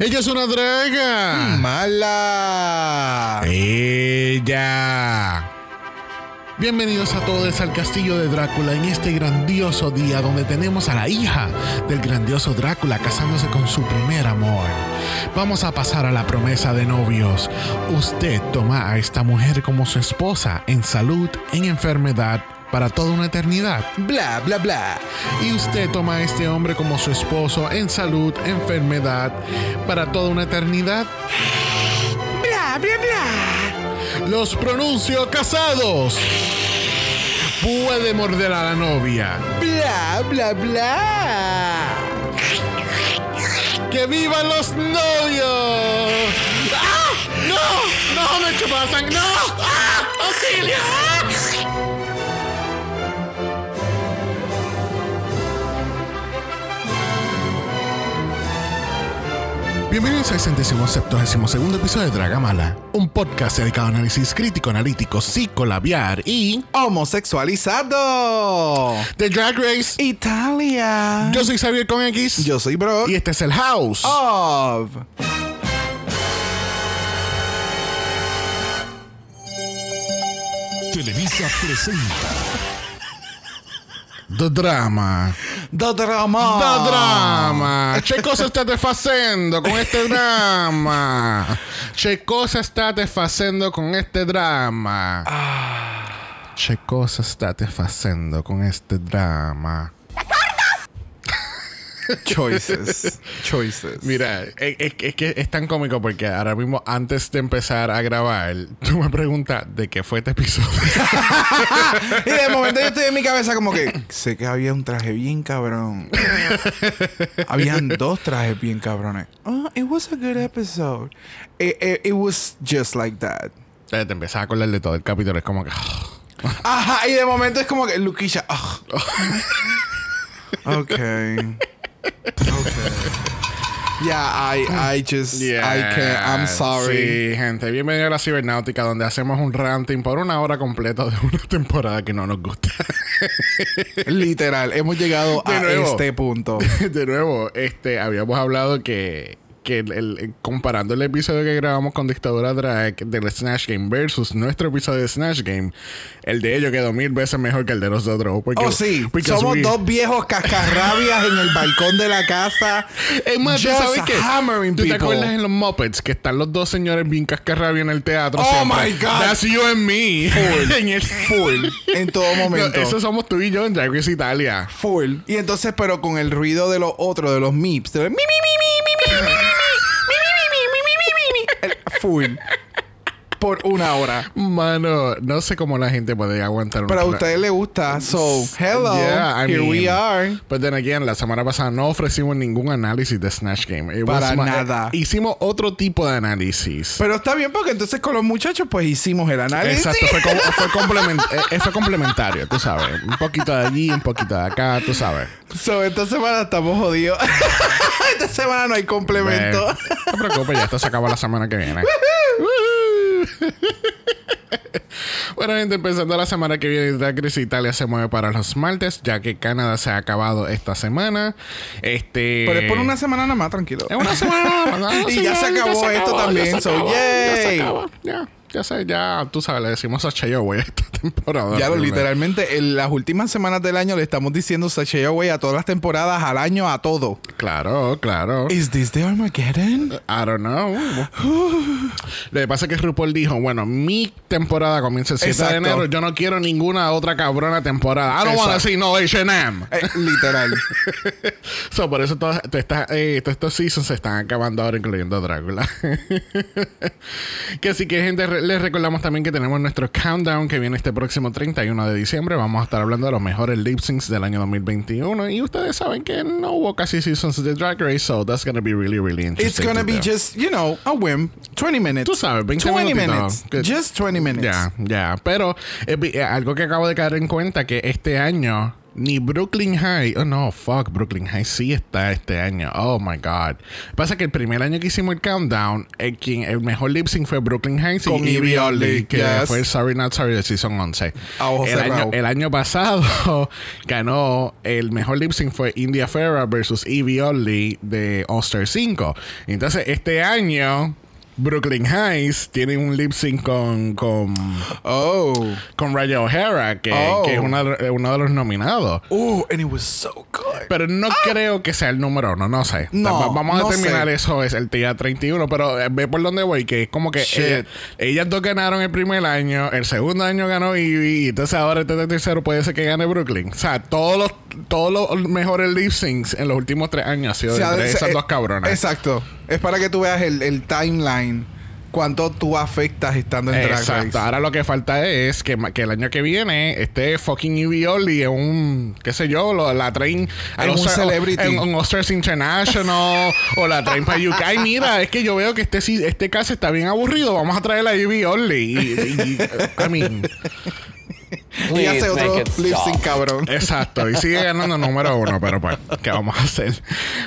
Ella es una draga. Mala. Ella. Bienvenidos a todos al castillo de Drácula en este grandioso día donde tenemos a la hija del grandioso Drácula casándose con su primer amor. Vamos a pasar a la promesa de novios. Usted toma a esta mujer como su esposa en salud, en enfermedad, para toda una eternidad. Bla, bla, bla. Y usted toma a este hombre como su esposo en salud, enfermedad, para toda una eternidad. Bla, bla, bla. Los pronuncio casados. Puede morder a la novia. Bla, bla, bla. ¡Que vivan los novios! ¡Ah! ¡No! ¡No me chupasan! ¡No! ¡Ah! ¡Auxilio! Bienvenidos al centésimo septuagésimo segundo episodio de Dragamala, un podcast dedicado a análisis crítico, analítico, psicolabiar y Homosexualizado. The Drag Race. Italia. Yo soy Xavier con X Yo soy Brock. y este es el House. Of. Televisa presenta The Drama. The drama. The Drama. Che cosa state facendo con este drama? Che cosa state facendo con este drama? Che cosa state facendo con este drama? Choices. Choices. Mira, es, es- es que es tan cómico porque ahora mismo, antes de empezar a grabar, tú me preguntas de qué fue este episodio. Y de momento yo estoy en mi cabeza como que sé que había un traje bien cabrón. Habían dos trajes bien cabrones. Oh, it was a good episode. It, it- it was just like that. te empiezas a acordar de todo el capítulo. Es como que. Ajá, y de momento es como que Luquilla. ah. okay. Okay. Yeah, I, I just, I can't, I'm sorry. Sí, gente. Bienvenido a la cibernáutica, donde hacemos un ranting por una hora completa de una temporada que no nos gusta. Literal, hemos llegado De a nuevo. este punto. de nuevo, este, habíamos hablado que, que el, comparando el episodio que grabamos con Dictadura Drag del Snatch Game versus nuestro episodio de Snatch Game, el de ellos quedó mil veces mejor que el de nosotros. Porque, oh, sí. Somos dos viejos cascarrabias en el balcón de la casa. Es más, Just ¿sabes qué? ¿Tú te acuerdas en los Muppets que están los dos señores bien cascarrabias en el teatro? Oh, my God. That's you and me. Full. en el... Full. En todo momento. No, eso somos tú y yo en Drag Race Italia. Full. Y entonces, pero con el ruido de los otros, de los mips. De los... mi, mi, mi. Foei. Por una hora. Mano, no sé cómo la gente puede aguantar Pero a una- ustedes les gusta. So, hello. Yeah, I here mean, we are. But then again, la semana pasada no ofrecimos ningún análisis de Snatch Game. It Para nada. eh, hicimos otro tipo de análisis. Pero está bien porque entonces con los muchachos pues hicimos el análisis. Exacto, fue, com- fue complement- eh, eh, fue complementario, tú sabes. Un poquito de allí, un poquito de acá, tú sabes. So, esta semana estamos jodidos. esta semana no hay complemento. Bueno, no te preocupes, ya esto se acaba la semana que viene. bueno, gente, empezando la semana que viene, Drag Italia se mueve para los martes, ya que Canadá se ha acabado esta semana. Este. Pero es por una semana nada más, tranquilo. Es una semana. ¿no? Y Sí, ya se acabó esto también, Ya se acabó, ya acabó. Ya, ya sé, ya tú sabes, le decimos a Chayo, güey, esta temporada. Ya lo, literalmente, en las últimas semanas del año le estamos diciendo Sashay Away a todas las temporadas, al año, a todo. Claro, claro. ¿Is this the Armageddon? I don't know. Lo que pasa es que RuPaul dijo, bueno, mi temporada comienza el 7 de enero. Yo no quiero ninguna otra cabrona temporada. I don't wanna Exacto. see no H&M. Eh, literal. so, por eso todas, estas, eh, todos estos seasons se están acabando ahora, incluyendo Drácula. que así que, gente, re- les recordamos también que tenemos nuestro countdown que viene este próximo 31 de diciembre. Vamos a estar hablando de los mejores lip syncs del año 2021. Y ustedes saben que no hubo casi seasons de Drag Race, so that's gonna be really, really interesting. It's gonna be do. just, you know, a whim. 20 minutes. Tú sabes, 20 20 minutitos. minutes. Que- Just 20 minutes. Ya, ya. Pero eh, eh, algo que acabo de caer en cuenta que este año ni Brooklyn High. Oh no, fuck, Brooklyn High sí está este año. Oh my god. Pasa que el primer año que hicimos el countdown, el, quien, el mejor lip sync fue Brooklyn High Con y Evie Oddly, que yes. fue Sorry Not Sorry de Season 11. A ojos el, año, el año pasado ganó el mejor lip sync fue India Ferra versus Evie Oddly de All Star 5. Entonces, este año. Brooklyn Heights tiene un lip sync con, con, Oh. con Raya O'Hara, que, Oh. que es una- uno de los nominados. Oh, and it was so good. Pero no creo que sea el número uno, no sé. No, Va- Vamos a no determinar sé. eso, es el día 31, pero eh, ve por dónde voy, que es como que ella- ellas dos ganaron el primer año, el segundo año ganó Ivy, y entonces ahora este tercero puede ser que gane Brooklyn. O sea, todos los, todos los mejores lip syncs en los últimos tres años ha sido O sea, entre es- esas eh, dos cabronas. Exacto. Es para que tú veas el, el timeline. Cuánto tú afectas estando en Drag Exacto. Race. Ahora lo que falta es que, que el año que viene esté fucking Evie en un, qué sé yo, lo- la traen a En los- un celebrity. En un Oscars International o la traen para UK. Ay, mira, es que yo veo que este, este caso está bien aburrido. Vamos a traer a Evie Oddly. Y, y- y- I mean, y hace otro lip sync cabrón. Exacto, y sigue ganando número uno, pero pues, ¿qué vamos a hacer?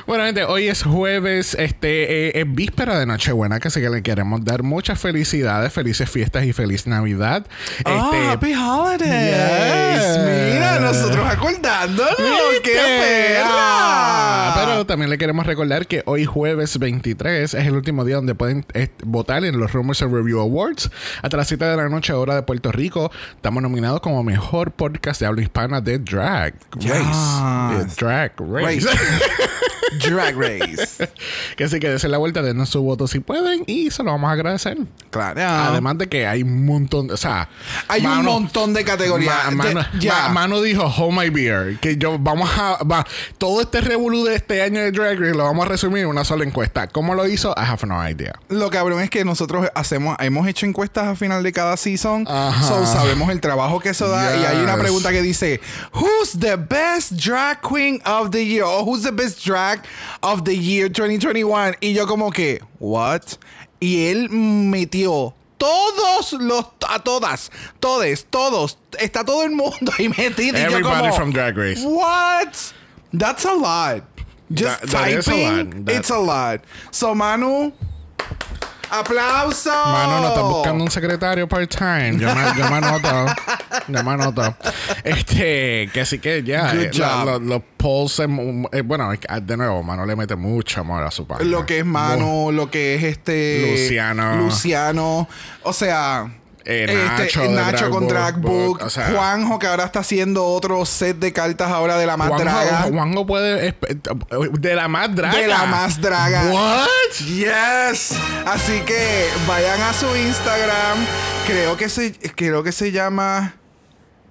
Bueno, gente, hoy es jueves, este, eh, es víspera de Nochebuena, que sí que le queremos dar muchas felicidades, felices fiestas y feliz Navidad. Ah, Este, Happy Holidays. Yes. Mira, nosotros acordándonos. ¡Qué. Ah, perra! pero también le queremos recordar que hoy jueves 23 es el último día donde pueden votar en los Rumors and Review Awards. Hasta las 7 de la noche, hora de Puerto Rico, estamos nominados como mejor podcast de habla hispana de Drag Yes. Race. De Drag Race. Race. Drag Race. que así que desen la vuelta, denos su voto si pueden y se lo vamos a agradecer. Claro. Además de que hay un montón, o sea, Hay un montón de categorías. Ma- mano, ya. ma- Mano dijo Hold My Beer. Que yo vamos a. va- todo este revolú de este año de Drag Race lo vamos a resumir en una sola encuesta. ¿Cómo lo hizo? I have no idea. Lo cabrón es que nosotros hacemos, hemos hecho encuestas a final de cada season, Ajá. so sabemos el trabajo que eso da. Y hay una pregunta que dice: Who's the best drag queen of the year? O who's the best drag of the year 2021? Y yo como que, what? Y él metió todos los, a todas, todes, todos, está todo el mundo ahí metido. Y yo Everybody como, from Drag Race. What? That's a lot. Just That- that a typing, lot. That- it's a lot. So, Manu, aplauso. Mano, no estás buscando un secretario part-time. Yo me, yo me anoto. Yo me anoto. Este, que así que ya. Good eh, job. lo- los polls. eh, bueno, de nuevo, Mano le mete mucho amor a su página. Lo que es Manu, lo que es este. Luciano. Luciano. O sea. Eh, este, Nacho de Nacho Drag con Book, Drag Book. o sea- Juanjo, que ahora está haciendo otro set de cartas ahora de la más draga. Juanjo, puede. De la más draga. De la más draga. What? Yes. Así que vayan a su Instagram. Creo que se, creo que se llama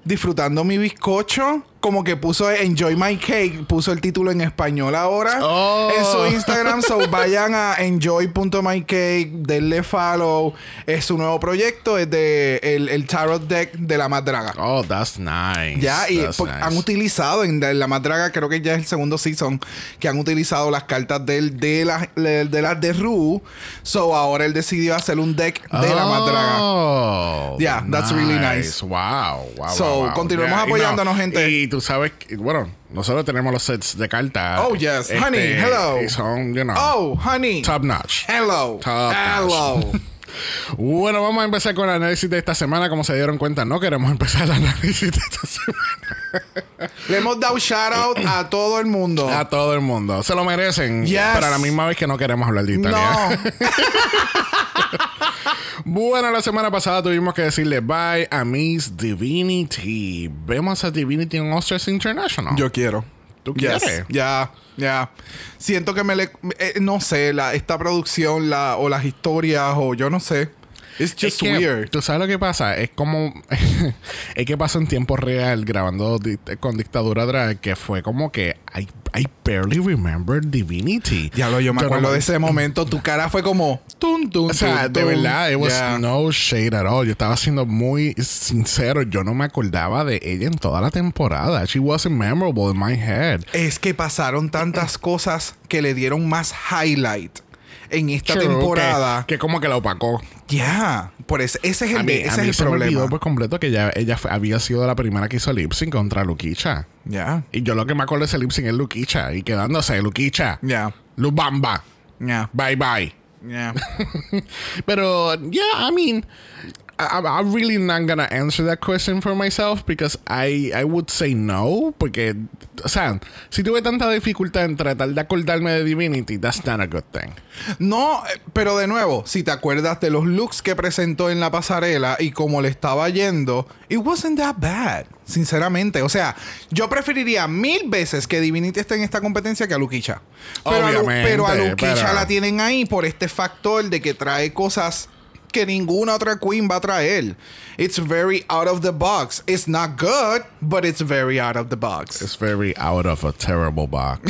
Disfrutando mi bizcocho. Como que puso Enjoy My Cake. Puso el título en español ahora. Oh. En su Instagram. so vayan a enjoy.mycake. Denle follow. Es su nuevo proyecto. Es de el, el Tarot Deck de la más draga. Oh, that's nice. Ya, y nice. han utilizado en la más draga, creo que ya es el segundo season, que han utilizado las cartas del, de las de, de las de Ru. So ahora él decidió hacer un deck de la más draga. Oh, Yeah, that's really nice. Wow, wow. So, wow, wow. continuemos Yeah, y apoyándonos, no, gente. Y tú sabes, que, bueno, nosotros tenemos los sets de cartas. Oh, yes. Honey, hello. Y son, you know, Oh, honey. top notch. Hello. Top Hello. Bueno, vamos a empezar con el análisis de esta semana. Como se dieron cuenta, no queremos empezar el análisis de esta semana. Le hemos dado shout out a todo el mundo. A todo el mundo. Se lo merecen. Yes. Pero a la misma vez que no queremos hablar de Italia. no. Bueno, la semana pasada tuvimos que decirle bye a Miss Divinity. Vemos a Divinity en Oscars International. Yo quiero. ¿Tú Yes. quieres? Ya, ya. Siento que me le... eh, no sé, la, esta producción la, o las historias o yo no sé. It's Es just que, weird. ¿Tú sabes lo que pasa? Es como. es que pasó en tiempo real grabando di- con Dictadura Drag que fue como que. I, I barely remember Divinity. Diablo, yo me acuerdo no- de ese momento. Tu cara fue como... Tun, tun, O sea, tun, de verdad, it was Yeah. no shade at all. Yo estaba siendo muy sincero. Yo no me acordaba de ella en toda la temporada. She wasn't memorable in my head. Es que pasaron tantas cosas que le dieron más highlight en esta True, temporada. Que, que como que la opacó. Ya, por ese, ese es el, A mí, ese a es mí el se me olvidó problema. por completo que ella, ella fue- había sido la primera que hizo lip sync contra Luquicha. Ya, Y yo lo que me acuerdo de ese lip sync es Luquicha. Y quedándose, Luquicha. ya, Lubamba. ya, Bye bye. ya. Pero, yeah, I mean, I, I'm really not gonna answer that question for myself because I, I would say no. Porque, o sea, si tuve tanta dificultad en tratar de acordarme de Divinity, that's not a good thing. No, eh, pero de nuevo, si te acuerdas de los looks que presentó en la pasarela y cómo le estaba yendo, it wasn't that bad, sinceramente. O sea, yo preferiría mil veces que Divinity esté en esta competencia que a Luquicha. Pero, a Lu- Obviamente, pero a Luquicha pero- la tienen ahí por este factor de que trae cosas que ninguna otra queen va a traer. It's very out of the box. It's not good, but it's very out of the box. It's very out of a terrible box.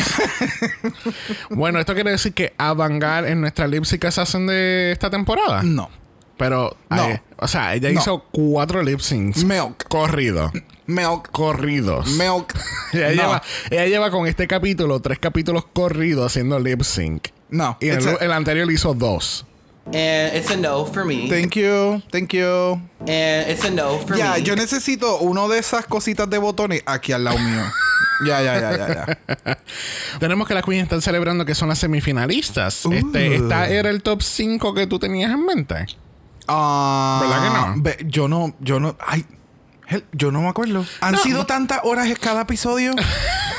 bueno, esto quiere decir que Avangar en nuestra lip sync se hacen de esta temporada. No. Pero, No. eh, o sea, ella No. hizo cuatro lip syncs Milk. corridos. Milk. Corridos. Milk. Ella, no. lleva, ella lleva con este capítulo tres capítulos corridos haciendo lip sync. No. Y el, a- el anterior hizo dos. And it's a no for me. Thank you. Thank you. and it's a no for Ya, me. yo necesito uno de esas cositas de botones aquí al lado mío. ya, ya, ya, ya, ya. Tenemos que las queens están celebrando que son las semifinalistas. Este, ¿Esta era el top 5 que tú tenías en mente? Ah, ¿Verdad que no? yo no, yo no, ay, yo no me acuerdo. Han No, sido no. tantas horas en cada episodio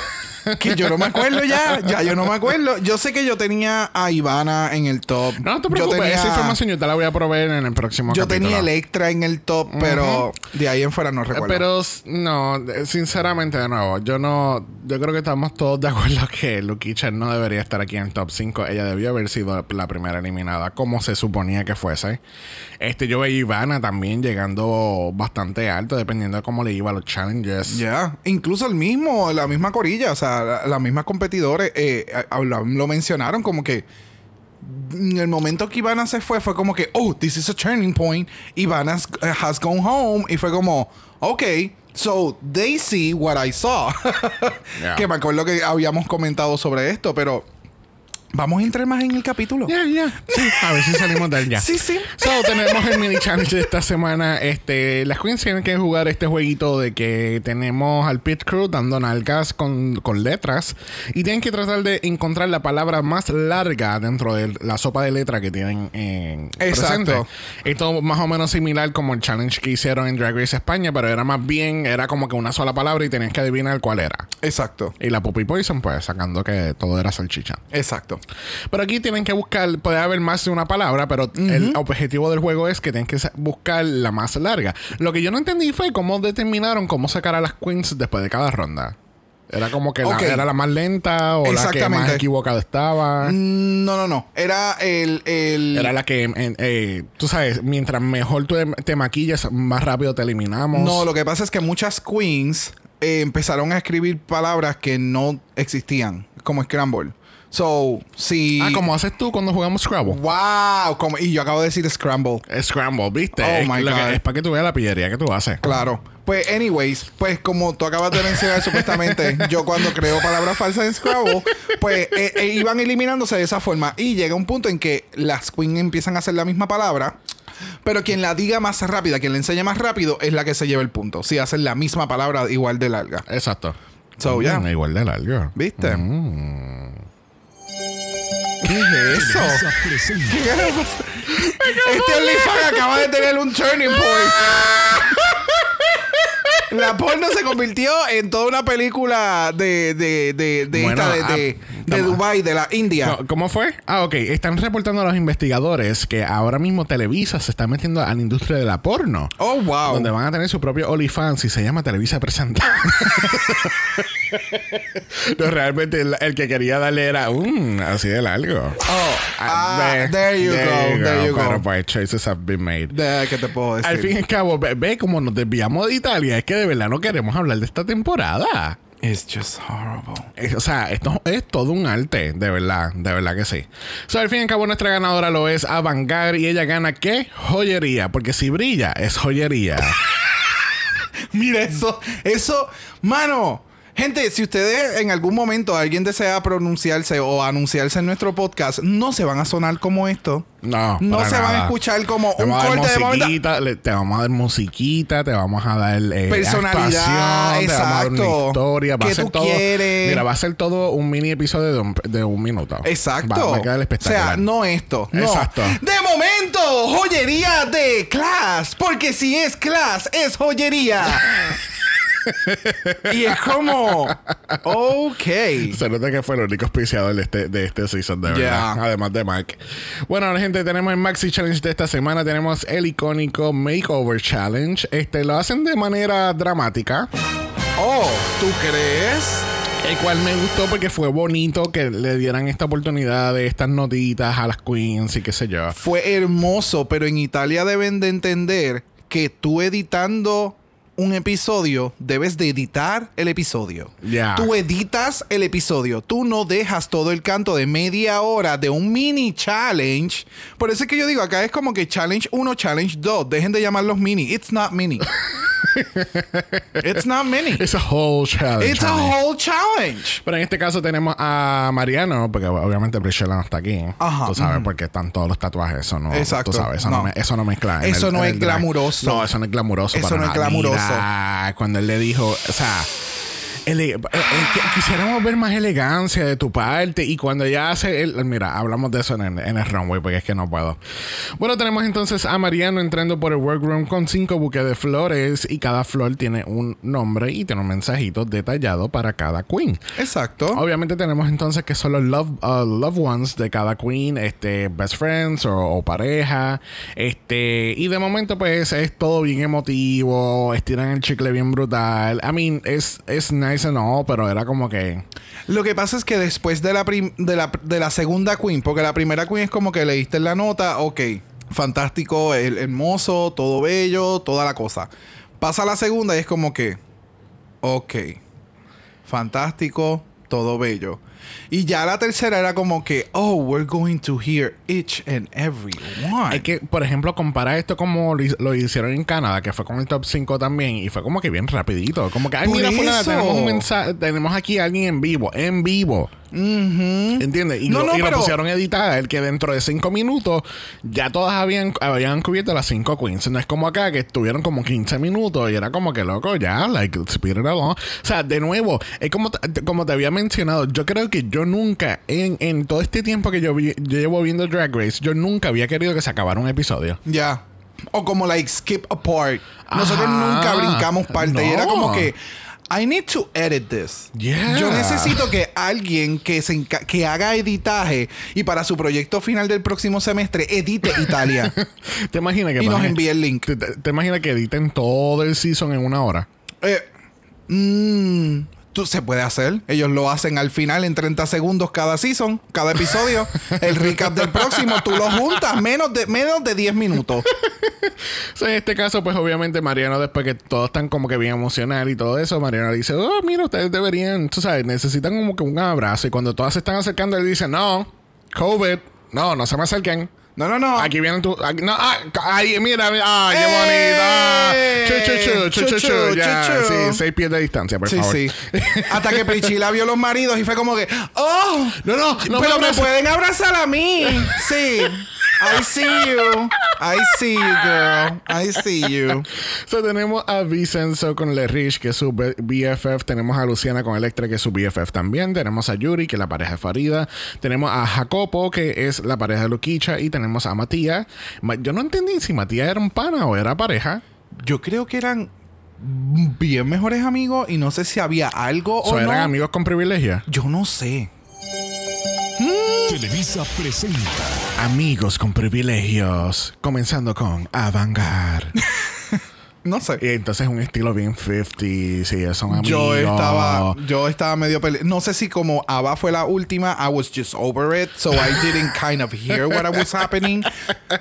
que yo no me acuerdo ya, ya yo no me acuerdo. Yo sé que yo tenía a Ivana en el top. No, no te Yo preocupes. tenía- Esa información yo te la voy a proveer en el próximo Yo capítulo. tenía Electra en el top, pero de ahí en fuera no recuerdo. Pero no, eh, sinceramente de nuevo, yo no, yo creo que estamos todos de acuerdo que Lukicha no debería estar aquí en el top 5. Ella debió haber sido la primera eliminada, como se suponía que fuese. Este, yo veía a Ivana también llegando bastante alto, dependiendo de cómo le iba a los challenges. Ya, incluso el mismo, la misma corilla, o sea, la- las mismas competidores eh, lo, lo mencionaron como que en el momento que Ivana se fue fue como que, oh, this is a turning point. Ivana has, has gone home y fue como, ok, so they see what I saw. Yeah. Que me acuerdo que habíamos comentado sobre esto, pero vamos a entrar más en el capítulo. Ya, ya. Sí, a ver si salimos de ya. Sí, sí. So, tenemos el mini challenge de esta semana. Este, las queens tienen que jugar este jueguito de que tenemos al pit crew dando nalgas con, con letras y tienen que tratar de encontrar la palabra más larga dentro de la sopa de letra que tienen en Exacto. presente. Esto más o menos similar como el challenge que hicieron en Drag Race España, pero era más bien, era como que una sola palabra y tenías que adivinar cuál era. Exacto. Y la Puppy Poison, pues sacando que todo era salchicha. Exacto. Pero aquí tienen que buscar, puede haber más de una palabra, pero el objetivo del juego es que tienen que buscar la más larga. Lo que yo no entendí fue cómo determinaron cómo sacar a las queens después de cada ronda. Era como que la- era la más lenta o la que más equivocada estaba. Mm, No, no, no. Era el... el Era la que, en- eh, tú sabes, mientras mejor tú te maquillas, más rápido te eliminamos. No, lo que pasa es que muchas queens eh, empezaron a escribir palabras que no existían, como Scramble. So, si... Ah, como haces tú cuando jugamos Scrabble. ¡Wow! Como, y yo acabo de decir Scramble. Scramble, ¿viste? Oh es, my que- God. es para que tú veas la pillería que tú haces. Claro. Pues, anyways, pues como tú acabas de mencionar supuestamente, yo cuando creo palabras falsas en Scrabble, pues eh, eh, iban eliminándose de esa forma. Y llega un punto en que las queens empiezan a hacer la misma palabra, pero quien la diga más rápida, quien la enseñe más rápido, es la que se lleva el punto. Si hacen la misma palabra igual de larga. Exacto. So, yeah. Mm, Igual de largo. ¿Viste? Mm. ¿Qué es eso? Este OnlyFans acaba de tener un turning point. La porno se convirtió en toda una película de, de, de, de Bueno, esta, de, ah, de, de Dubai, de la India. No, ¿Cómo fue? Ah, ok. Están reportando a los investigadores que ahora mismo Televisa se está metiendo a la industria de la porno. Oh, wow. Donde van a tener su propio OnlyFans y se llama Televisa Presenta. no, realmente el, el que quería darle era un así de largo. Oh, ah, there you go, there you Pero go. pues choices have been made. De- ¿Qué te puedo decir? Al fin y al cabo, ve, ve cómo nos desviamos de Italia. Es que de verdad no queremos hablar de esta temporada. It's just horrible. Es- O sea, esto es todo un arte, de verdad, de verdad que sí. So, al fin y al cabo, nuestra ganadora lo es Avangar y ella gana ¿qué? Joyería, porque si brilla, es joyería. Mira eso, eso, mano, Gente, si ustedes en algún momento alguien desea pronunciarse o anunciarse en nuestro podcast, no se van a sonar como esto. No, No se van a escuchar como Te un corte de momento. le- Te vamos a dar musiquita, te vamos a dar eh, Personalidad, actuación, te vamos a dar una exacto. historia. Va ¿Qué a ser tú todo. quieres? Mira, va a ser todo un mini episodio de un, de un minuto. Exacto. Va, va a quedar o espectacular. sea, no esto. No. Exacto. De momento, joyería de Class. Porque si es Class, es joyería. y es como. Ok. Se nota que fue el único auspiciador de este, de este season, de verdad. Además de Mac. Bueno, gente, tenemos el Maxi Challenge de esta semana. Tenemos el icónico Makeover Challenge. Este lo hacen de manera dramática. Oh, ¿tú crees? El cual me gustó porque fue bonito que le dieran esta oportunidad de estas notitas a las queens y qué sé yo. Fue hermoso, pero en Italia deben de entender que tú editando un episodio, debes de editar el episodio. Ya. Tú editas el episodio. Tú no dejas todo el canto de media hora de un mini challenge. Por eso es que yo digo, acá es como que challenge 1, challenge 2. Dejen de llamarlos mini. It's not mini. It's not mini. It's a whole challenge. It's a whole challenge. Pero en este caso tenemos a Mariano, porque obviamente Priscilla no está aquí. Ajá, Tú sabes, ujú. porque están todos los tatuajes. Eso no. Exacto, Tú sabes, eso no, no. me- eso no mezcla. Eso el- no es glamuroso. No, eso no es glamuroso. Eso para no es glamuroso. Mira, cuando él le dijo, o sea. Ele- eh, eh, quisiéramos ver más elegancia de tu parte y cuando ya hace el, mira hablamos de eso en el, en el runway porque es que no puedo bueno tenemos entonces a Mariano entrando por el workroom con cinco buques de flores y cada flor tiene un nombre y tiene un mensajito detallado para cada queen Exacto. Obviamente tenemos entonces que son los love, uh, loved ones de cada queen, este, best friends o, o pareja, este, y de momento pues es todo bien emotivo, estiran el chicle bien brutal. I mean, es, es nice all, pero era como que... Lo que pasa es que después de la, de la, de la segunda queen, porque la primera queen es como que leíste la nota, ok, fantástico, el- hermoso, todo bello, toda la cosa. Pasa la segunda y es como que, ok, fantástico, todo bello. Y ya la tercera era como que, oh, we're going to hear each and every one. Es que, por ejemplo, compara esto como lo, lo hicieron en Canadá, que fue con el top 5 también, y fue como que bien rapidito. Como que, ay, Por mira, fulana, tenemos un mensaje, tenemos aquí a alguien en vivo, en vivo. ¿Entiendes? Y, No, lo, no, y lo pusieron editada, el que dentro de cinco minutos ya todas habían, habían cubierto las cinco queens. No es como acá que estuvieron como 15 minutos y era como que loco, ya, like, speed it along. O sea, de nuevo, es como, te- como te había mencionado, yo creo que yo nunca, en, en todo este tiempo que yo, vi- yo llevo viendo Drag Race, yo nunca había querido que se acabara un episodio. Ya. O como like skip a part. Nosotros Ajá. nunca brincamos parte. Y era como que I need to edit this. Yeah. Yo necesito que alguien que se que haga editaje y para su proyecto final del próximo semestre edite Italia. ¿Te imaginas que Y nos envíe el link. ¿Te, te- te imaginas que editen todo el season en una hora? Eh, mm, tú, se puede hacer. Ellos lo hacen al final en 30 segundos cada season, cada episodio. el recap del próximo, tú lo juntas menos de, menos de 10 minutos. So, en este caso, pues obviamente Mariano, después que todos están como que bien emocional y todo eso, Mariano dice, oh, mira, ustedes deberían, tú sabes, necesitan como que un abrazo. Y cuando todas se están acercando, él dice, no, COVID, no, no se me acerquen. No, no, no. Aquí vienen tú, aquí- no, ah, ay, mira, mira, ay, qué ¡Eh! bonita. Chu, chu, chu, chu, chu, ya, chu, chu. sí, seis pies de distancia, por Sí, favor. sí. Hasta que Priscila vio los maridos y fue como que, ¡Oh! No, no, no pero me me, pueden abrazar a mí. Sí. I see you. I see you, girl. I see you. So, tenemos a Vincenzo con Le Rich, que es su BFF. Tenemos a Luciana con Electra, que es su BFF también. Tenemos a Yuri, que es la pareja de Farida. Tenemos a Jacopo, que es la pareja de Luquicha. Y tenemos a Matías. Ma- Yo no entendí si Matías era un pana o era pareja. Yo creo que eran bien mejores amigos y no sé si había algo O o eran no. amigos con privilegio. Yo no sé. Televisa presenta Amigos con privilegios. Comenzando con Avangar. No sé. y entonces un estilo bien 50. Sí, son amigos. Yo estaba, yo estaba medio pele No sé si como Ava fue la última, I was just over it, so I didn't kind of hear what was happening.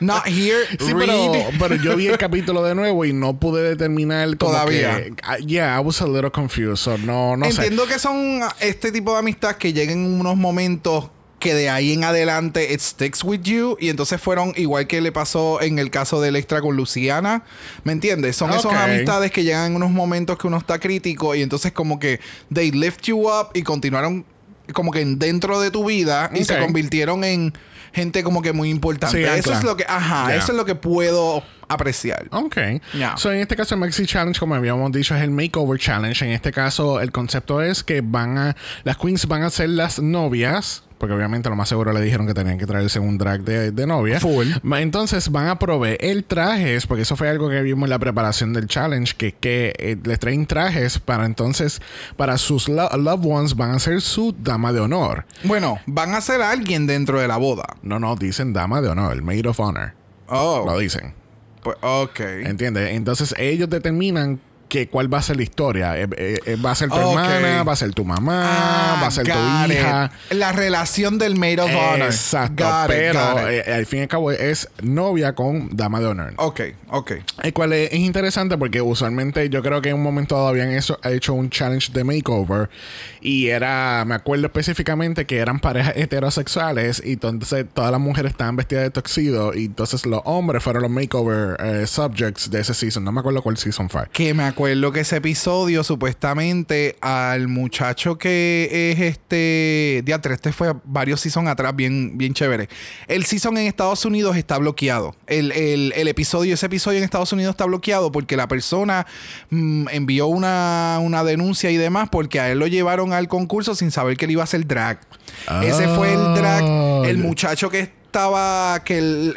Not hear, Sí, read. pero, pero yo vi el capítulo de nuevo y no pude determinar como Todavía. que- ah, yeah, I was a little confused. So no, no sé. Entiendo que son este tipo de amistad que lleguen en unos momentos que de ahí en adelante it sticks with you y entonces fueron igual que le pasó en el caso del extra con Luciana, ¿me entiendes? Son esas amistades que llegan en unos momentos que uno está crítico y entonces como que they lift you up y continuaron como que dentro de tu vida y se convirtieron en gente como que muy importante. Sí, eso es lo que, ajá, eso es lo que puedo apreciar. Ok. Ya. So, en este caso, el Maxi Challenge, como habíamos dicho, es el Makeover Challenge. En este caso, el concepto es que van a. Las queens van a ser las novias. Porque obviamente lo más seguro le dijeron que tenían que traerse un drag de, de novia. Full. Entonces van a proveer trajes, porque eso fue algo que vimos en la preparación del challenge, que, que eh, les traen trajes para entonces, para sus lo- loved ones, van a ser su dama de honor. Bueno, van a ser alguien dentro de la boda. No, no, dicen dama de honor, maid of honor. Oh, Lo dicen. pues, ok. ¿Entiendes? Entonces ellos determinan que cuál va a ser la historia. Eh, eh, eh, va a ser tu hermana, va a ser tu mamá, Ah, va a ser tu hija. it. La relación del maid of honor. Exacto. Got pero it. al fin y al cabo es novia con dama de honor. Ok, ok. El cual es, es interesante porque usualmente yo creo que en un momento dado habían eso, hecho un challenge de makeover y era, me acuerdo específicamente que eran parejas heterosexuales y entonces todas las mujeres estaban vestidas de tuxedo y entonces los hombres fueron los makeover eh, subjects de ese season. No me acuerdo cuál season fue. Que me acuerdo que ese episodio, supuestamente, al muchacho que es este. Diatre, este fue varios seasons atrás, bien, bien chévere. El season en Estados Unidos está bloqueado. El, el- el episodio, ese episodio en Estados Unidos está bloqueado porque la persona mm, envió una, una denuncia y demás porque a él lo llevaron al concurso sin saber que él iba a hacer drag. Ese fue el drag. Ah. El muchacho que estaba. que el.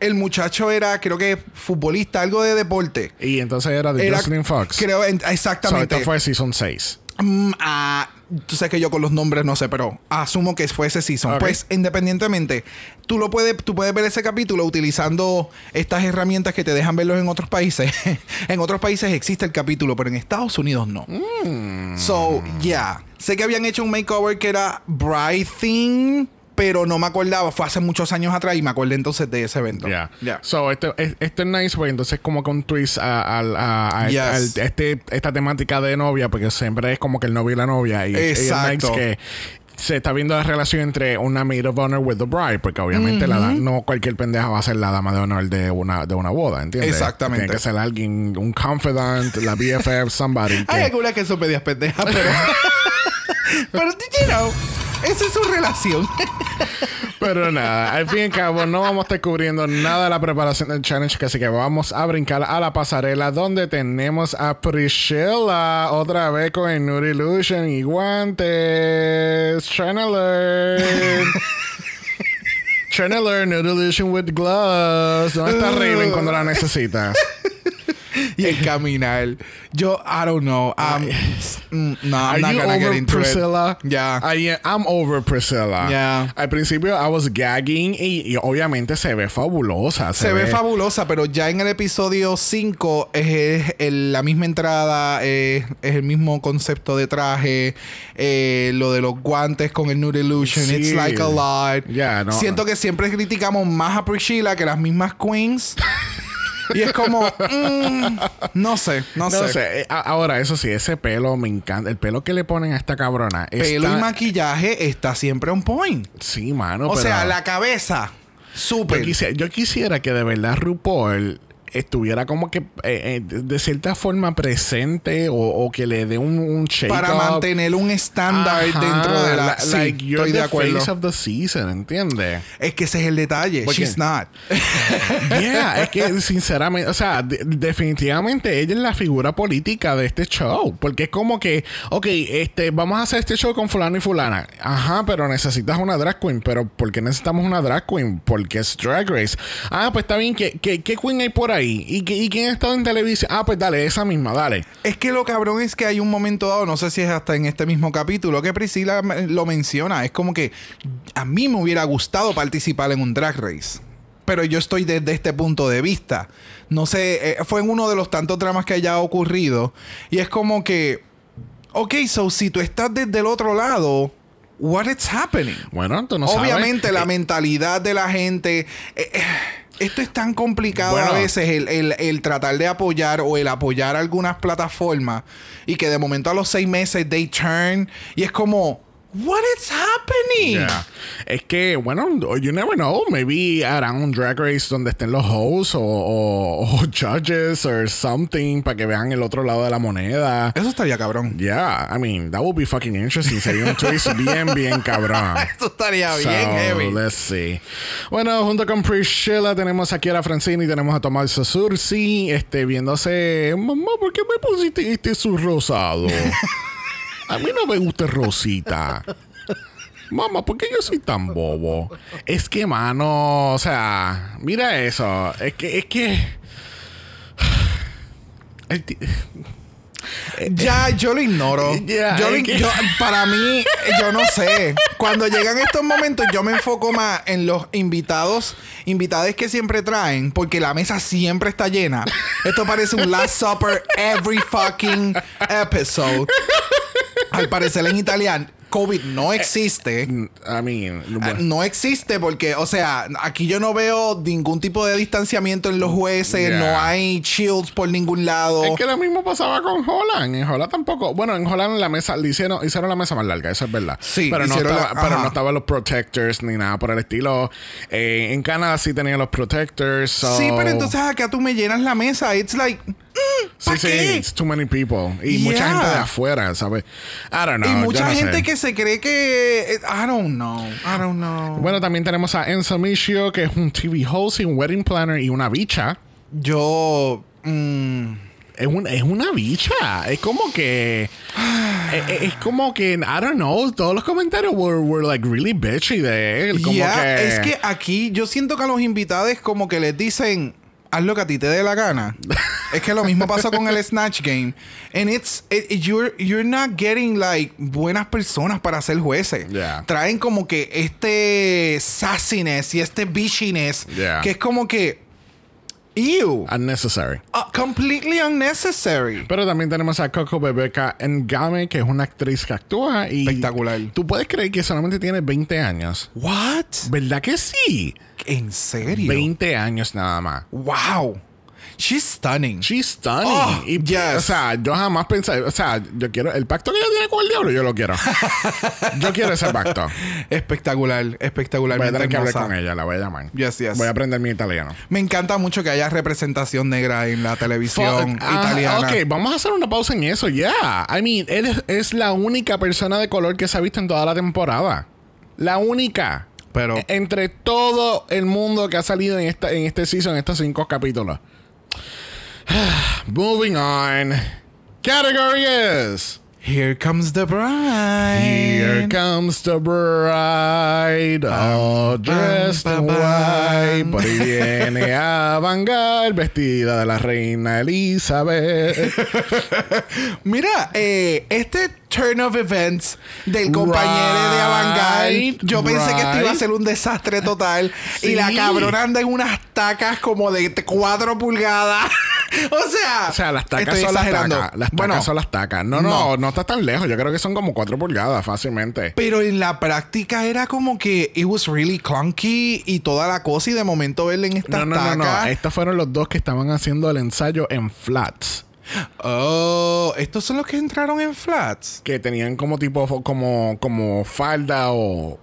El muchacho era, creo que futbolista, algo de deporte. Y entonces era de Jocelyn Fox. Creo, en- So, exactamente. esto fue season 6. Mm, ah, tú sabes que yo con los nombres no sé, pero asumo que fue ese season. Pues independientemente, tú lo puedes, tú puedes ver ese capítulo utilizando estas herramientas que te dejan verlos en otros países. en otros países existe el capítulo, pero en Estados Unidos no. Mm. So, yeah. Sé que habían hecho un makeover que era Bright Thing, pero no me acordaba. Fue hace muchos años atrás y me acordé entonces de ese evento. Ya. Ya. So, esto, es- esto es nice porque entonces como un twist a, a- a- a- Yes. este, esta temática de novia, porque siempre es como que el novio y la novia. Y, y es Exacto. nice que se está viendo la relación entre una maid of honor with the bride, porque obviamente la no cualquier pendeja va a ser la dama de honor de una, de una boda, ¿entiendes? Exactamente. Tiene que ser alguien, un confidant, la BFF, somebody. Hay algunas que son medias pendejas, pero. pero, you know, esa es su relación. Pero nada, al fin y al cabo no vamos a estar cubriendo nada de la preparación del challenge, así que vamos a brincar a la pasarela donde tenemos a Priscilla otra vez con el Nude Illusion y guantes. To learn Nude Illusion with gloves. ¿Dónde está Raven cuando la necesita? el caminar. Yo, I don't know. Um, mm, no, Are I'm not you gonna get into Priscilla? it. Yeah. I, I'm over Priscilla. Yeah. Al principio I was gagging y, y obviamente se ve fabulosa. Se ve fabulosa, pero ya en el episodio 5 es, es el- la misma entrada, es, es el mismo concepto de traje, eh, lo de los guantes con el Nude Illusion, Sí. it's like a lot. Ya, no. Siento que siempre criticamos más a Priscilla que las mismas queens. y es como, mm, no sé, no, No sé. sé, eh, ahora eso sí, ese pelo me encanta. El pelo que le ponen a esta cabrona. Pelo está- y maquillaje está siempre on point. Sí, mano. o pero sea, la cabeza, súper. yo, yo quisiera que de verdad RuPaul estuviera como que eh, eh, de de cierta forma presente o, o que le dé un, un shake para up. mantener un estándar Ajá, dentro de la... la- sí, like, you're estoy de the acuerdo. face of the season, ¿entiendes? Es que ese es el detalle. Porque- She's not. Yeah, es que sinceramente, o sea, de- definitivamente ella es la figura política de este show. Porque es como que, ok, este, vamos a hacer este show con fulano y fulana. Ajá, pero necesitas una drag queen. Pero ¿por qué necesitamos una drag queen? Porque es Drag Race. Ah, pues está bien, ¿qué, qué, qué queen hay por ahí? ¿Y, qué- ¿Y quién ha estado en televisión? Ah, pues dale, esa misma, dale. Es que lo cabrón es que hay un momento dado, no sé si es hasta en este mismo capítulo, que Priscila lo menciona. Es como que a mí me hubiera gustado participar en un drag race. Pero yo estoy desde este punto de vista. No sé, eh, fue en uno de los tantos dramas que haya ocurrido. Y es como que, ok, so si tú estás desde el otro lado, what is happening? Bueno, tú no sabes. Obviamente la Eh, mentalidad de la gente. eh, esto es tan complicado Bueno. a veces el, el- el tratar de apoyar o el apoyar algunas plataformas y que de momento a los seis meses they turn y es como, What is happening? Yeah. Es que, bueno, you never know. Maybe harán un drag race donde estén los hosts o, o- o judges or something para que vean el otro lado de la moneda. Eso estaría cabrón. Yeah, I mean, that would be fucking interesting. Sería un twist bien, bien cabrón. Eso estaría So, bien heavy. let's see. Bueno, junto con Priscilla tenemos aquí a la Francine y tenemos a Tomás Sursi, este, viéndose, mamá, ¿por qué me pusiste este su rosado? a mí no me gusta rosita. Mamá, ¿por qué yo soy tan bobo? Es que, mano, o sea, mira eso. Es que, es que. El ti- Ya, yo lo ignoro. Ya, Yo lo yo- para mí, yo no sé. Cuando llegan estos momentos, yo me enfoco más en los invitados, invitados que siempre traen, porque la mesa siempre está llena. Esto parece un Last Supper every fucking episode. Al parecer en italiano, COVID no existe. I mean, Ah, No existe porque, o sea, aquí yo no veo ningún tipo de distanciamiento en los jueces, Yeah. no hay shields por ningún lado. Es que lo mismo pasaba con Holland. En Holland tampoco. Bueno, en Holland la mesa le hicieron, hicieron la mesa más larga, eso es verdad. Sí, pero no, estaba, la- pero no estaban los protectors ni nada por el estilo. Eh, en Canadá sí tenían los protectors. so- Sí, pero entonces acá tú me llenas la mesa. It's like. Mm, Sí, ¿pa' sí, qué? it's too many people. Y mucha Yeah. gente de afuera, ¿sabes? I don't know. y mucha no gente sé. que se cree que. eh, I don't know. I don't know. Bueno, también tenemos a Enzo Michio, que es un TV host y un wedding planner y una bicha. Yo. mm, Es, un- es una bicha. Es como que. es, es como que. I don't know. Todos los comentarios were, were like really bitchy de él. Como yeah, que. es que aquí yo siento que a los invitados como que les dicen. Haz lo que a ti te dé la gana. es que lo mismo pasó con el Snatch Game. And it's. it- it- you're, you're not getting like buenas personas para ser jueces. Yeah. Traen como que este sassiness y este bitchiness. Yeah. Que es como que. Ew. Unnecessary. Uh, completely unnecessary. Pero también tenemos a Coco Bebeca Ngame, que es una actriz que actúa y. Espectacular. Tú puedes creer que solamente tiene 20 años. What? ¿Verdad que sí? ¿En serio? 20 años nada más. Wow. She's stunning. She's stunning. Oh, y, yes. O sea, yo jamás pensé. O sea, yo quiero. El pacto que ella tiene con el diablo, yo lo quiero. yo quiero ese pacto. Espectacular, Voy a tener que hablar con ella, la voy a llamar. Yes, yes. Voy a aprender mi italiano. Me encanta mucho que haya representación negra en la televisión ah, italiana. ok, vamos a hacer una pausa en eso, yeah. I mean, él es, es la única persona de color que se ha visto en toda la temporada. La única. Pero- E- Entre todo el mundo que ha salido en, esta, en este season, en estos cinco capítulos. Moving on. Category is. Here comes the bride. Here comes the bride, all dressed in white. Por ahí viene a Vanguard, vestida de la reina Elizabeth. Mira, eh, este turn of events del compañero de Avantgarde, Right, yo pensé que esto iba a ser un desastre total. Sí. Y la cabrona anda en unas tacas como de 4 pulgadas. o sea, O sea, las tacas son las tacas. Las tacas Bueno, son las tacas. No, no, no. no, está tan lejos. Yo creo que son como 4 pulgadas fácilmente. Pero en la práctica era como que it was really clunky y toda la cosa y de momento verle en estas No, no, no, no. tacas. Estos fueron los dos que estaban haciendo el ensayo en flats. Oh, estos son los que entraron en flats. Que tenían como tipo, como, como falda o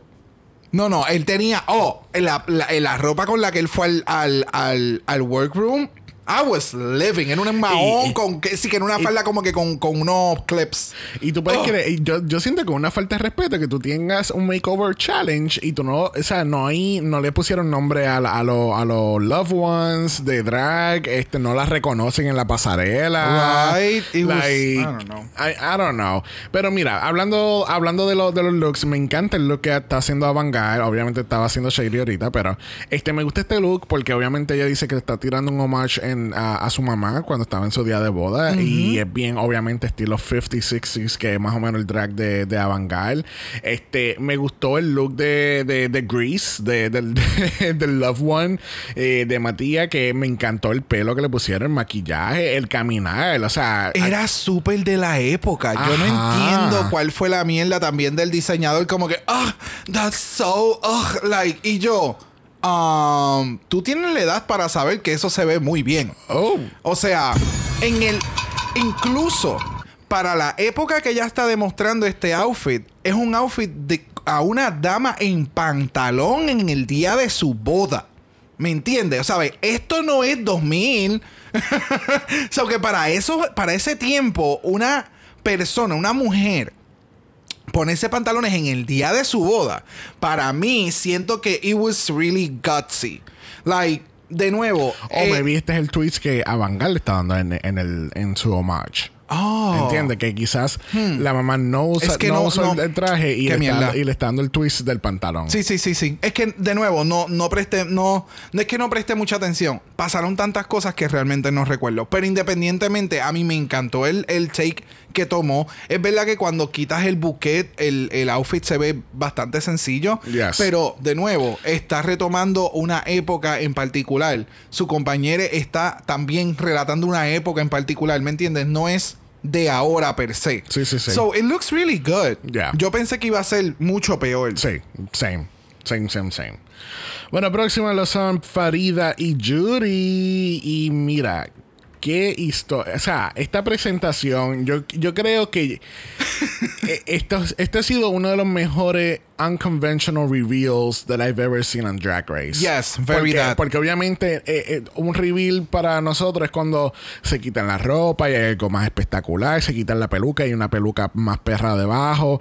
No, no, él tenía, oh, la, la- la ropa con la que él fue al, al, al, al workroom. I was living en un mahón Y- con que sí que en una falda como que con, con unos clips. Y tú puedes Oh. creer, y yo, yo siento que una falta de respeto que tú tengas un makeover challenge y tú no, o sea, no hay, no le pusieron nombre a, a los a los loved ones de drag, este, no las reconocen en la pasarela. Right, it was- Like, I don't know. I, I don't know. Pero mira, hablando, hablando de, los de los looks, me encanta el look que está haciendo Avantgarde. Obviamente estaba haciendo Shady ahorita, pero este me gusta este look porque obviamente ella dice que está tirando un homage en, a, a su mamá cuando estaba en su día de boda. Y es bien, obviamente, estilo 50s, 60s, que es más o menos el drag de, de Avantgarde. Este, me gustó el look de, de, de Grease, de, del, de- Love One, eh, de Matías, que me encantó el pelo que le pusieron, el maquillaje, el caminar, o sea... Era súper de la época. Yo no entiendo cuál fue la mierda también del diseñador. Como que, ah, that's so, ugh, like, y yo, um, tú tienes la edad para saber que eso se ve muy bien. Oh. O sea, en el. Incluso para la época que ella está demostrando este outfit, es un outfit de a una dama en pantalón en el día de su boda. ¿Me entiendes? O sea, esto no es 2000. o sea, que para eso, para ese tiempo, una persona, una mujer, ponerse pantalones en el día de su boda, para mí siento que it was really gutsy. Like, de nuevo. O oh, me viste el tweet que Avangal le está dando en, en, el, en su homage. Oh. Entiende que quizás hmm. la mamá no usa, el traje y, le está dando el twist del pantalón. Sí, sí, sí, sí. Es que, de nuevo, no, no preste, no, no es que no preste mucha atención. Pasaron tantas cosas que realmente no recuerdo. Pero independientemente, a mí me encantó el, el take que tomó. Es verdad que cuando quitas el buquet, el, el outfit se ve bastante sencillo. Pero, de nuevo, está retomando una época en particular. Su compañera está también relatando una época en particular. ¿Me entiendes? No es de ahora per se. Sí, sí, sí. So it looks really good. Yo pensé que iba a ser mucho peor. Sí, same. Same, same, same. Bueno, próximo lo son Farida y Yuri. Y mira, qué historia. O sea, esta presentación, yo, yo creo que eh, esto, este ha sido uno de los mejores unconventional reveals that I've ever seen on Drag Race. Yes, very porque, Porque obviamente eh, eh, un reveal para nosotros es cuando se quitan la ropa y hay algo más espectacular, se quitan la peluca y una peluca más perra debajo.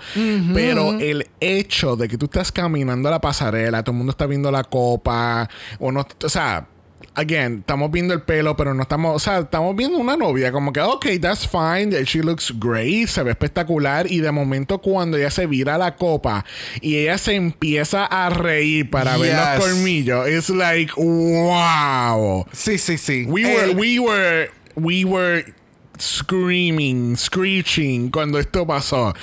Pero el hecho de que tú estás caminando a la pasarela, todo el mundo está viendo la copa, o no, o sea again, estamos viendo el pelo, pero no estamos, o sea, estamos viendo una novia, como que, ok, that's fine, she looks great, se ve espectacular, y de momento cuando ella se vira la copa y ella se empieza a reír para ver los colmillos, it's like, wow. Sí, sí, sí. We were, we were, we were screaming, screeching cuando esto pasó.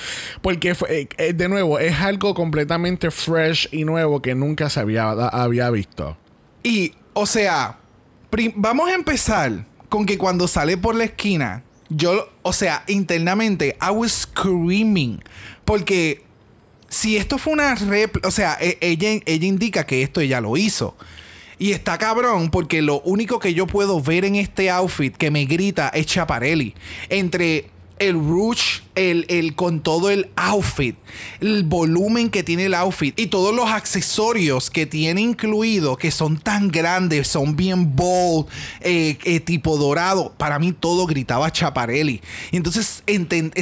Porque eh, eh, de nuevo, es algo completamente fresh y nuevo que nunca se había, había visto. Y, o sea, vamos a empezar con que cuando sale por la esquina, yo, o sea, internamente, I was screaming. Porque si esto fue una réplica, o sea, e, ella, ella indica que esto ella lo hizo. Y está cabrón porque lo único que yo puedo ver en este outfit que me grita es Chaparelli. Entre el rouge, el, el, con todo el outfit, el volumen que tiene el outfit y todos los accesorios que tiene incluido, que son tan grandes, son bien bold, eh, eh, tipo dorado. Para mí todo gritaba Chaparelli. Entonces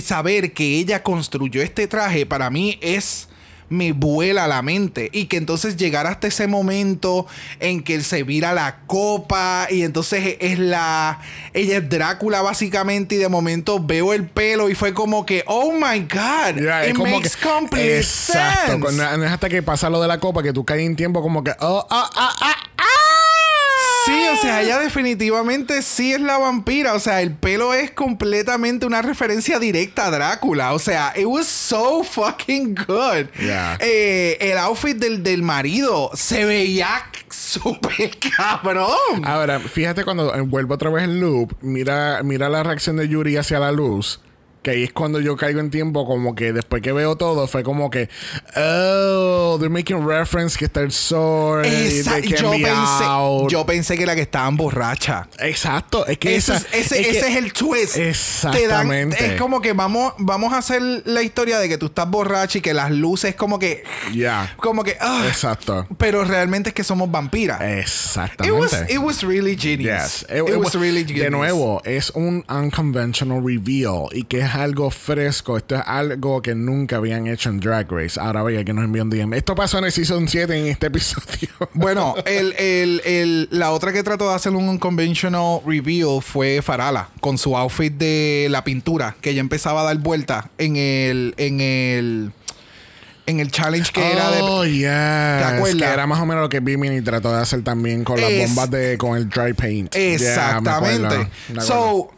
saber que ella construyó este traje, para mí es me vuela la mente. Y que entonces llegar hasta ese momento en que se vira la copa y entonces es la. Ella es Drácula básicamente y de momento veo el pelo y fue como que, oh my god, it makes complete exacto, sense. no es hasta que pasa lo de la copa que tú caes en tiempo como que, oh, ah, ah, ah, ah. Sí, o sea, ella definitivamente sí es la vampira. O sea, el pelo es completamente una referencia directa a Drácula. O sea, it was so fucking good. Eh, el outfit del, del marido se veía súper cabrón. Ahora, fíjate cuando vuelvo otra vez en loop, mira, mira la reacción de Yuri hacia la luz que ahí es cuando yo caigo en tiempo, como que después que veo todo, fue como que, oh, they're making reference que está el sol. yo, pensé, yo pensé que la que estaban borracha. Exacto, es que ese, es, ese, es, el twist. Exactamente. es como que vamos, vamos a hacer la historia de que tú estás borracha y que las luces, como que, ya, como que, ah, exacto. Pero realmente es que somos vampiras. Exactamente. It was, really genius. It, was really genius. De nuevo, es un unconventional reveal y que es algo fresco. Esto es algo que nunca habían hecho en Drag Race. Ahora vaya que nos envió un DM. Esto pasó en el Season 7 en este episodio. bueno, el, el, el, la otra que trató de hacer un conventional reveal fue Farala. Con su outfit de la pintura. Que ella empezaba a dar vuelta en el... En el en el challenge que era de. Oh, yeah. ¿Te acuerdas? Que era más o menos lo que Bimini trató de hacer también con las bombas de. con el dry paint. Exactamente. so,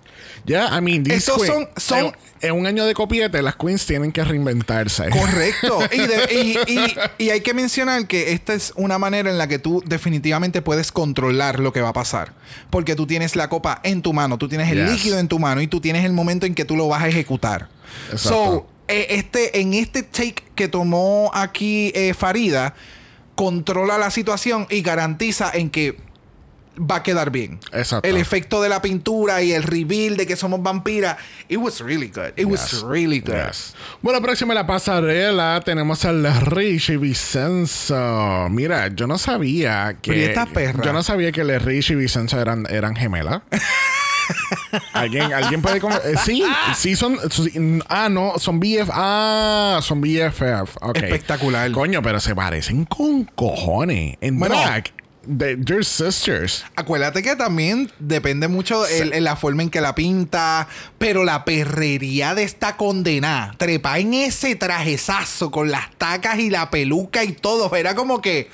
ya, I mean, these son, son en, un año de copiete, las queens tienen que reinventarse. Correcto. y, hay que mencionar que esta es una manera en la que tú definitivamente puedes controlar lo que va a pasar. Porque tú tienes la copa en tu mano, tú tienes el líquido en tu mano y tú tienes el momento en que tú lo vas a ejecutar. So, eh, este, en este take que tomó aquí eh, Farida, controla la situación y garantiza en que va a quedar bien. Exacto. El efecto de la pintura y el reveal de que somos vampiras. It was really good. It was really good. Yes. Bueno, próxima la pasarela tenemos al Richie Vicenzo. Mira, yo no sabía que. Prieta perra. Yo no sabía que el Richie y Vicenzo eran, eran gemelas. ¿Alguien, ¿Alguien puede eh, Sí, sí son. ah, no, son BF. Ah, son BFF. Ok. Espectacular. Coño, pero se parecen con cojones. En Bueno. drag, they're sisters. Acuérdate que también depende mucho el- en la forma en que la pinta, pero la perrería de esta condena, trepa en ese trajezazo con las tacas y la peluca y todo, era como que,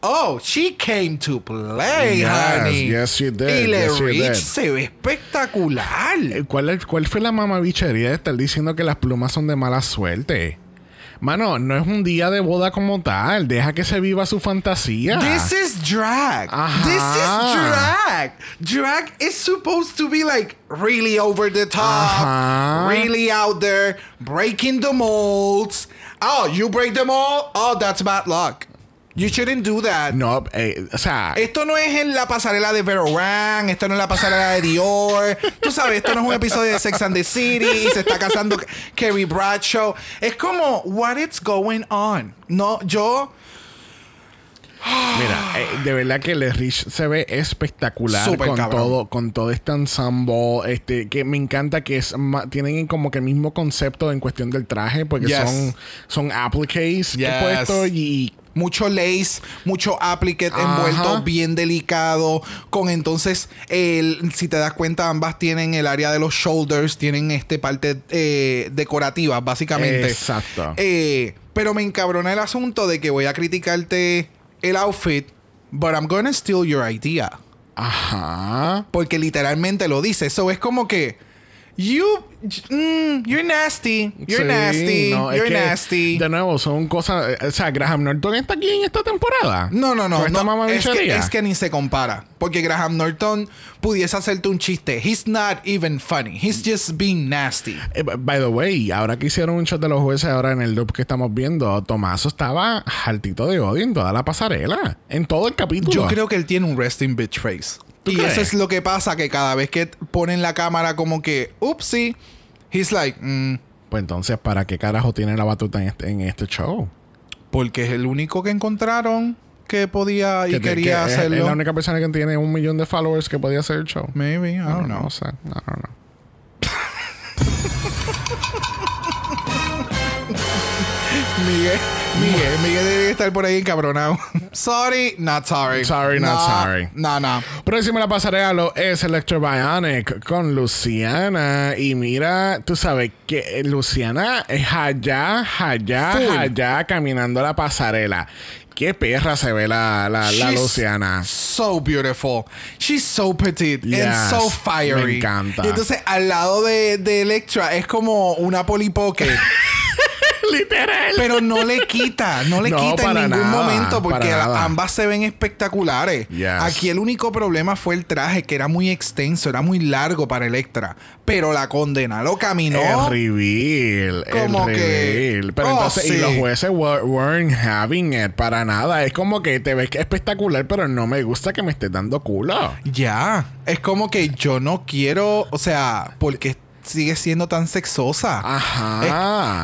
oh, she came to play, Yes, honey. yes, she did, Y Le yes, she Rich se ve espectacular. Eh, ¿Cuál, ¿Cuál fue la mamabichería de estar diciendo que las plumas son de mala suerte? Mano, no es un día de boda como tal. Deja que se viva su fantasía. This is drag. Ajá. This is drag. Drag is supposed to be like really over the top, Ajá. really out there, breaking the molds. Oh, you break them all? Oh, that's bad luck. You shouldn't do that. No, eh, o sea, Esto no es en la pasarela de Vero Wang, esto no es la pasarela de Dior. Tú sabes, esto no es un episodio de Sex and the City y se está casando Kerry Bradshaw. Es como, what is going on? No, yo. Mira, eh, de verdad que el Rich se ve espectacular con cabrón. todo, con todo este ensemble. Este, que me encanta que es tienen como que el mismo concepto en cuestión del traje, porque Yes. son, son appliques que he puesto y mucho lace, mucho applique Ajá. envuelto bien delicado. Con entonces, el, si te das cuenta, ambas tienen el área de los shoulders, tienen este parte eh, decorativa, básicamente. Exacto. Eh, pero me encabrona el asunto de que voy a criticarte el outfit, but I'm gonna steal your idea. Ajá. Porque literalmente lo dice. Eso es como que. You. mm, you're nasty. You're Sí, nasty. no, you're nasty. De nuevo, son cosas. eh, O sea, Graham Norton está aquí en esta temporada. No, no, no. Esta no es, que, es que ni se compara. Porque Graham Norton pudiese hacerte un chiste. He's not even funny. He's just being nasty. Eh, by the way, ahora que hicieron un shot de los jueces, ahora en el loop que estamos viendo, Tomaso estaba altito de odio en toda la pasarela. En todo el capítulo. Yo creo que él tiene un resting bitch face. ¿Tú Y crees? eso es lo que pasa, que cada vez que ponen la cámara como que, upsie, he's like, mm, Pues entonces, ¿para qué carajo tiene la batuta en este, en este show? porque es el único que encontraron que podía y Que quería que hacerlo. Es la única persona que tiene un millón de followers que podía hacer el show. Maybe, I don't know. No sé. I don't know. Miguel, Miguel, Miguel debe estar por ahí encabronado. sorry, not sorry. Sorry, not No, sorry. No, no. Próxima la pasarela lo es Electro Bionic con Luciana. Y mira, tú sabes que Luciana es allá, allá, Full. allá caminando la pasarela. Qué perra se ve la, la, Luciana. So beautiful. She's so petite and so fiery. me encanta. Y entonces al lado de, de Electra es como una Polly Pocket. Literal. pero no le quita, no le No, quita en ningún nada, momento porque ambas se ven espectaculares. Yes. Aquí el único problema fue el traje que era muy extenso, era muy largo para Electra, pero la condena lo caminó. El reveal. Como el que- reveal. Pero Oh, entonces, y los jueces weren't having it para nada. Es como que te ves que es espectacular, pero no me gusta que me estés dando culo. Ya, es como que yo no quiero, o sea, porque sigue siendo tan sexosa. Ajá. Es-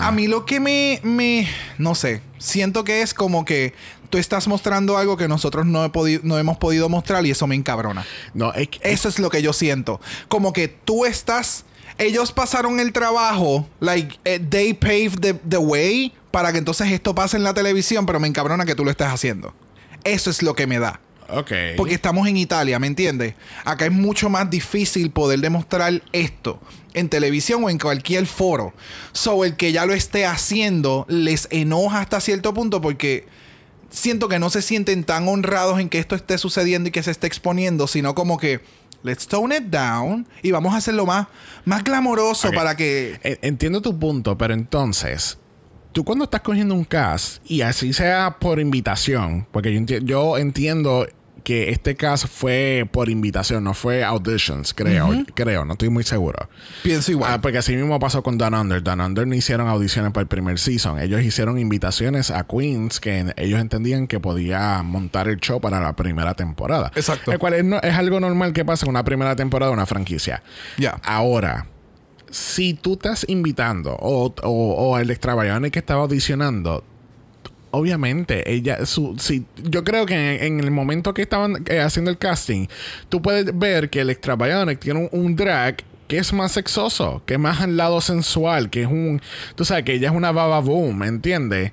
a mí lo que me, me, no sé, siento que es como que tú estás mostrando algo que nosotros no, he no hemos podido mostrar y eso me encabrona. No, es Eso es lo que yo siento. Como que tú estás. Ellos pasaron el trabajo, like, eh, they paved the, the way para que entonces esto pase en la televisión, pero me encabrona que tú lo estés haciendo. Eso es lo que me da. Ok. Porque estamos en Italia, ¿me entiendes? Acá es mucho más difícil poder demostrar esto en televisión o en cualquier foro. So, el que ya lo esté haciendo les enoja hasta cierto punto porque siento que no se sienten tan honrados en que esto esté sucediendo y que se esté exponiendo, sino como que let's tone it down y vamos a hacerlo más, más glamoroso para que. Entiendo tu punto, pero entonces, tú cuando estás cogiendo un cast y así sea por invitación, porque yo, enti- yo entiendo que este cast fue por invitación, no fue auditions, creo. Creo, no estoy muy seguro. Pienso igual. Ah, porque así mismo pasó con Down Under. Down Under no hicieron audiciones para el primer season. Ellos hicieron invitaciones a queens que ellos entendían que podía montar el show para la primera temporada. Exacto. El cual es, no- es algo normal que pasa en una primera temporada de una franquicia. Ya. Ahora, si tú estás invitando o, o, o el extravagante que estaba audicionando, obviamente ella, su, si, yo creo que en, en el momento que estaban eh, haciendo el casting, tú puedes ver que el extravagante tiene un, un drag que es más sexoso, que es más al lado sensual, que es un, tú sabes, que ella es una baba boom, ¿me entiendes?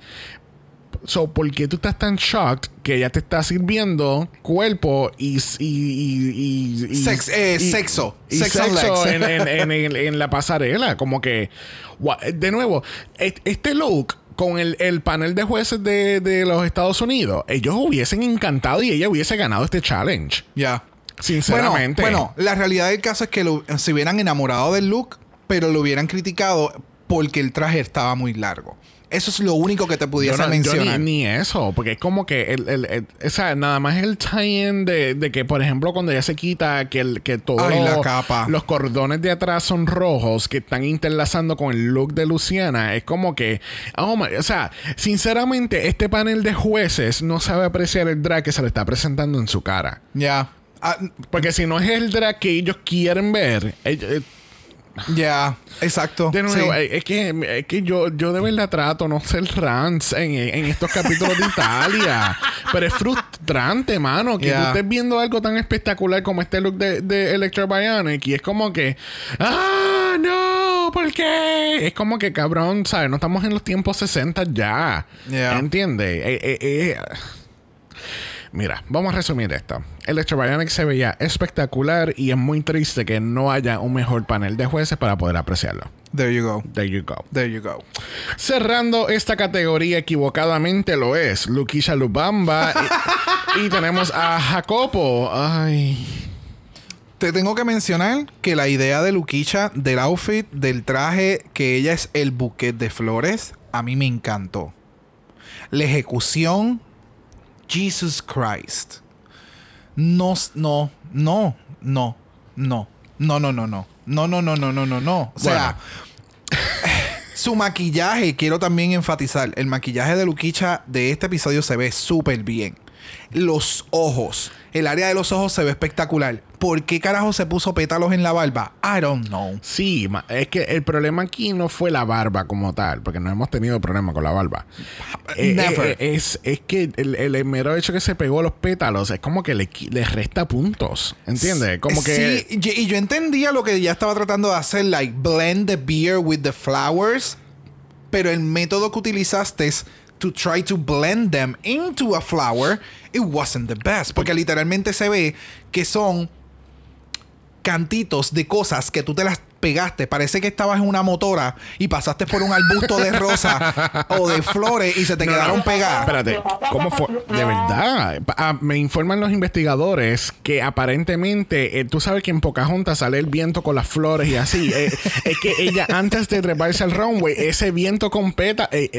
So, ¿por qué tú estás tan shocked que ella te está sirviendo cuerpo y... y, y, y- y- Sex- eh, sexo. sexo legs. en, en- en- en- en la pasarela. Como que... De nuevo, et- este look con el, el panel de jueces de, de los Estados Unidos, ellos hubiesen encantado y ella hubiese ganado este challenge. Ya. Sinceramente. Bueno, bueno, la realidad del caso es que lo- se hubieran enamorado del look, pero lo hubieran criticado porque el traje estaba muy largo. Eso es lo único que te pudiese no- mencionar. ni, ni eso, porque es como que el, el- el- o sea, nada más el tie-in de, de que, por ejemplo, cuando ella se quita, que, el, que todos Ay, la los, capa. los cordones de atrás son rojos, que están interlazando con el look de Luciana, es como que, oh my- o sea, sinceramente, este panel de jueces no sabe apreciar el drag que se le está presentando en su cara. Ya. Ah, Porque si no es el drag que ellos quieren ver, ellos- ya. Exacto. de nuevo, Sí. es, que, es que yo, yo de verdad trato no ser rants en, en estos capítulos de Italia. Pero es frustrante, mano, que Yeah. tú estés viendo algo tan espectacular como este look de, de Electro Bionic y es como que, ¡ah, no! ¿Por qué? Es como que, cabrón, ¿sabes? No estamos en los tiempos 60 ya. Yeah. ¿Entiendes? Eh, eh, eh, Mira, vamos a resumir esto. Electro Bionic se veía espectacular y es muy triste que no haya un mejor panel de jueces para poder apreciarlo. There you go. There you go. There you go. Cerrando esta categoría equivocadamente lo es Lukisha Lubamba y, y tenemos a Jacopo. Ay. Te tengo que mencionar que la idea de Luquicha, del outfit, del traje, que ella es el buquet de flores, a mí me encantó. La ejecución, Jesus Christ. No, no, no, no, no, no, no, no, no, no, no, no, no, no, no, no. O sea, su maquillaje, quiero también enfatizar, el maquillaje de Luquicha de este episodio se ve súper bien. Los ojos, el área de los ojos se ve espectacular. ¿Por qué carajo se puso pétalos en la barba? I don't know. Sí, es que el problema aquí no fue la barba como tal, porque no hemos tenido problema con la barba. Eh, Never. eh, eh, es, es que el, el mero hecho que se pegó los pétalos es como que le, le resta puntos. ¿Entiendes? Como que. Sí, y yo entendía lo que ella estaba tratando de hacer, like blend the beer with the flowers, pero el método que utilizaste es to try to blend them into a flower, it wasn't the best, porque literalmente se ve que son cantitos de cosas que tú te las pegaste. Parece que estabas en una motora y pasaste por un arbusto de rosa o de flores y se te No, quedaron no. pegadas. Espérate, ¿cómo fue? De verdad. Ah, me informan los investigadores que aparentemente, eh, tú sabes que en Pocahontas sale el viento con las flores y así. Eh, es que ella, antes de treparse al runway, ese viento con peta eh,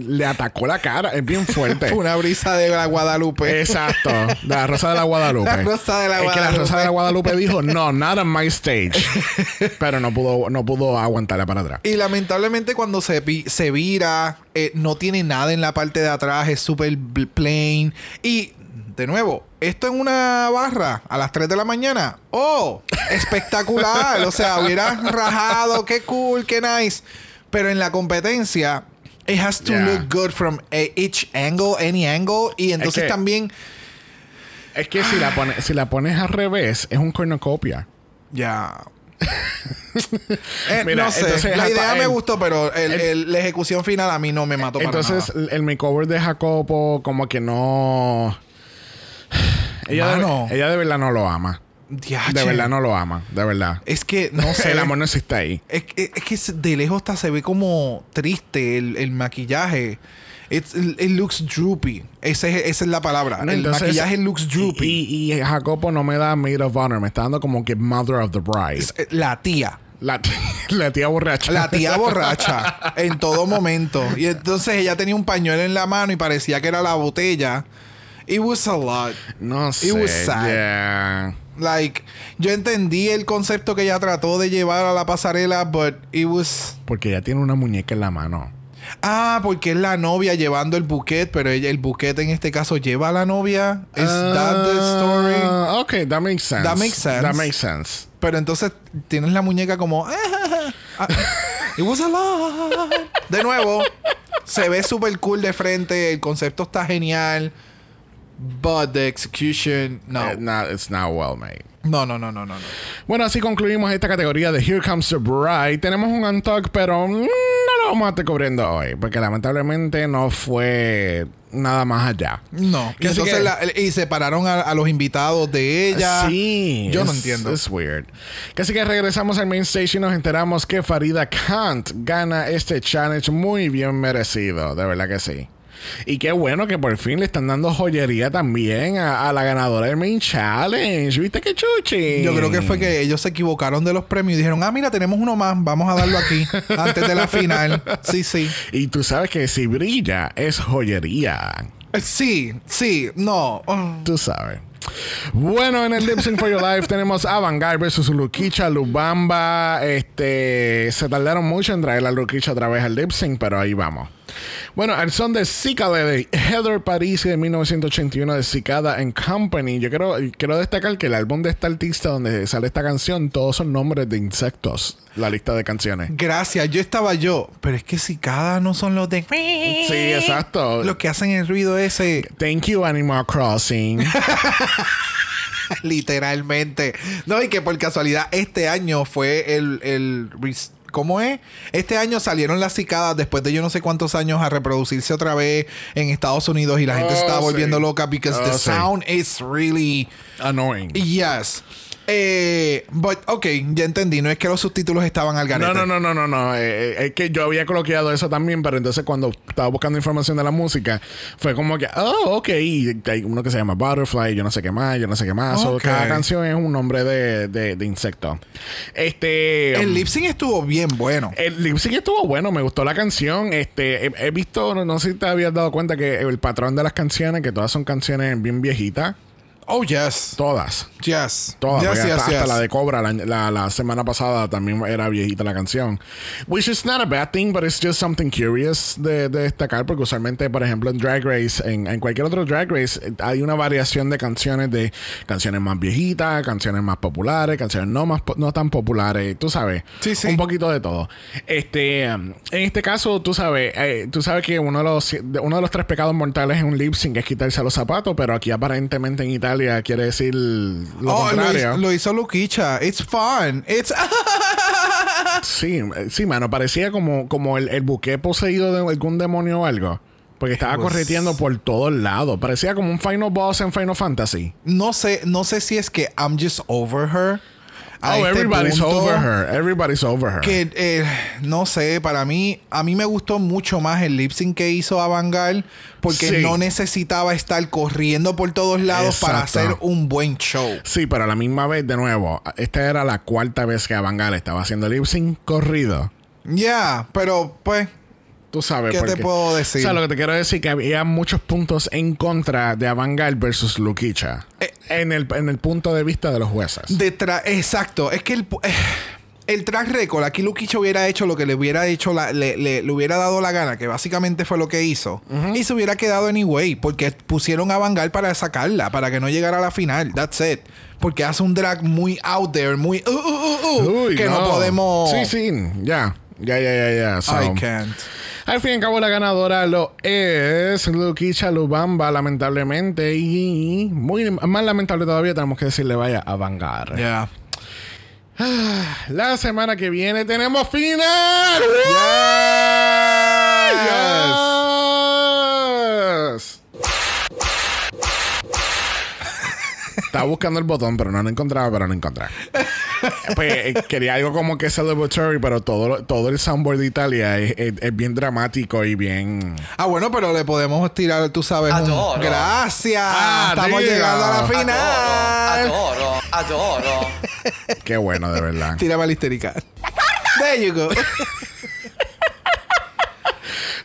le atacó la cara. Es bien fuerte. Fue una brisa de la Guadalupe. Exacto, de la Rosa de la Guadalupe. La Rosa de la Es que la Guadalupe. Rosa de la Guadalupe dijo, no, not on my stage. Pero no pudo, no pudo aguantarla para atrás. Y lamentablemente cuando se, se vira, eh, no tiene nada en la parte de atrás, es súper plain. Y, de nuevo, esto en una barra a las 3 de la mañana. ¡Oh! Espectacular. o sea, hubiera rajado, qué cool, qué nice. Pero en la competencia, it has to Yeah. look good from each angle, any angle. Y entonces que- también, Es que si la, pones, si la pones al revés, es un cornucopia. ya. Eh, Mira, no sé. entonces, la idea me gustó, pero el- la ejecución final a mí no me mató para Entonces, nada. el- makeover de Jacopo, como que no. Ella de, ella de verdad no lo ama. Diache. De verdad no lo ama. De verdad. Es que, no sé. El amor no existe ahí. Es, es- es que de lejos hasta se ve como triste el, el maquillaje. It's- it looks droopy. Ese es- esa es la palabra. No, el entonces, maquillaje looks droopy. Y, y Jacopo no me da maid of honor, me está dando como que mother of the bride. Es, eh, la tía. La, la tía borracha. La tía borracha en todo momento. Y entonces ella tenía un pañuelo en la mano y parecía que era la botella. It was a lot. No sé. was sad. yeah. Like, yo entendí el concepto que ella trató de llevar a la pasarela, but it was. Porque ella tiene una muñeca en la mano. Ah, porque es la novia llevando el buquet, pero ella, el buquet en este caso lleva a la novia. ¿Es that the story? Ah, Ok, that makes sense. That makes sense. That makes sense. Pero entonces tienes la muñeca como. Ah, It was a lot. De nuevo, se ve súper cool de frente. El concepto está genial. But the execution, no. Eh, not- it's not well made. No, no, no, no, no. no. Bueno, así concluimos esta categoría de Here Comes the Bride. Tenemos un untalk, pero mm, vamos a estar cubriendo hoy, porque lamentablemente no fue nada más allá. No. Y entonces que- la- y separaron a, a los invitados de ella. Sí. Yo no entiendo. Es weird. Así que regresamos al main stage y nos enteramos que Farida Kant gana este challenge muy bien merecido. De verdad que sí. Y qué bueno que por fin le están dando joyería también a, a la ganadora del main challenge. ¿Viste qué chuchi? Yo creo que fue que ellos se equivocaron de los premios y dijeron, ah, mira, tenemos uno más, vamos a darlo aquí, antes de la final. Sí, sí. Y tú sabes que si brilla es joyería. Sí, sí, no. Tú sabes. Bueno, en el Lip Sync for Your Life tenemos Avantgarde versus Lukicha, Lubamba. Este, se tardaron mucho en traer a Lukicha otra vez al Lip Sync, pero ahí vamos. Bueno, el son de Cicada de Heather Parisi de 1981 de Cicada and Company. Yo quiero, quiero destacar que el álbum de esta artista donde sale esta canción, todos son nombres de insectos, la lista de canciones. Gracias, yo estaba yo. Pero es que cicadas no son los de... Sí, exacto. Los que hacen el ruido ese, Thank you, Animal Crossing. literalmente. No, y que por casualidad este año fue el... el ¿Cómo es? Este año salieron las cicadas después de yo no sé cuántos años a reproducirse otra vez en Estados Unidos y la gente Oh, se estaba sí. volviendo loca because Oh, the sí. sound is really Annoying. yes. Eh, but ok, ya entendí, no es que los subtítulos estaban al garete. No, no, no, no, no, no. Eh, eh, es que yo había coloqueado eso también, pero entonces cuando estaba buscando información de la música, fue como que, oh, ok. Y hay uno que se llama Butterfly, yo no sé qué más, yo no sé qué más. So, cada canción es un nombre de, de, de insecto. Este. El um, lip sync estuvo bien bueno. el lip sync estuvo bueno, me gustó la canción. Este, he, he visto, no, no sé si te habías dado cuenta que el patrón de las canciones, que todas son canciones bien viejitas, Oh, yes. todas. Yes. Todas, yes, yes, hasta, hasta yes. la de Cobra la, la- la semana pasada también era viejita la canción. Which is not a bad thing, but it's just something curious de, de destacar, porque usualmente, por ejemplo, en Drag Race, en, en cualquier otro Drag Race, hay una variación de canciones de canciones más viejitas, canciones más populares, canciones no más no tan populares, tú sabes. Sí, sí. Un poquito de todo. Este, um, en este caso, tú sabes, eh, tú sabes que uno de los uno de los tres pecados mortales en un lip sync es quitarse los zapatos, pero aquí aparentemente en Italia quiere decir lo Oh, contrario. hizo- lo hizo Luquicha. It's fun. It's. Sí, sí, mano, parecía como, como el, el buque poseído de algún demonio o algo. Porque estaba was- correteando por todos lados. Parecía como un Final Boss en Final Fantasy. no sé, no sé si es que I'm just over her. A oh, este everybody's punto over her. Everybody's over her. Que eh, no sé, para mí, a mí me gustó mucho más el lip sync que hizo Avangal porque Sí. no necesitaba estar corriendo por todos lados para hacer un buen show. Sí, pero a la misma vez, de nuevo, esta era la cuarta vez que Avangal estaba haciendo lip sync corrido. Ya, pero pues, Tú sabes. ¿Qué te porque- puedo decir? O sea, lo que te quiero decir que había muchos puntos en contra de Avangal versus Lukicha. Eh. en, el, en el punto de vista de los jueces. detrás, exacto, es que el, eh, el track record, aquí Lukicha hubiera hecho lo que le hubiera hecho, la- le, le- le hubiera dado la gana, que básicamente fue lo que hizo, y se hubiera quedado anyway, porque pusieron a Vangal para sacarla, para que no llegara a la final, that's it. Porque hace un drag muy out there, muy uh, uh, uh, uh, Uy, que no. podemos. Sí, sí, ya. Ya, ya, ya, ya. So, I can't. Al fin y al cabo, la ganadora lo es Lukicha Lubamba, lamentablemente. Y muy más lamentable todavía, tenemos que decirle vaya a Vanguard. Yeah. La semana que viene tenemos final. Yes. Estaba buscando el botón, pero no lo encontraba, pero no encontraba. pues eh, quería algo como que celebratory, pero todo, todo el soundboard de Italia es, es- es bien dramático y bien. Ah, bueno, pero le podemos tirar, tú sabes. un- Adoro. Gracias. Ah, Estamos diga. llegando a la final. adoro, adoro. Qué bueno, de verdad. Tírame la histérica. There you go.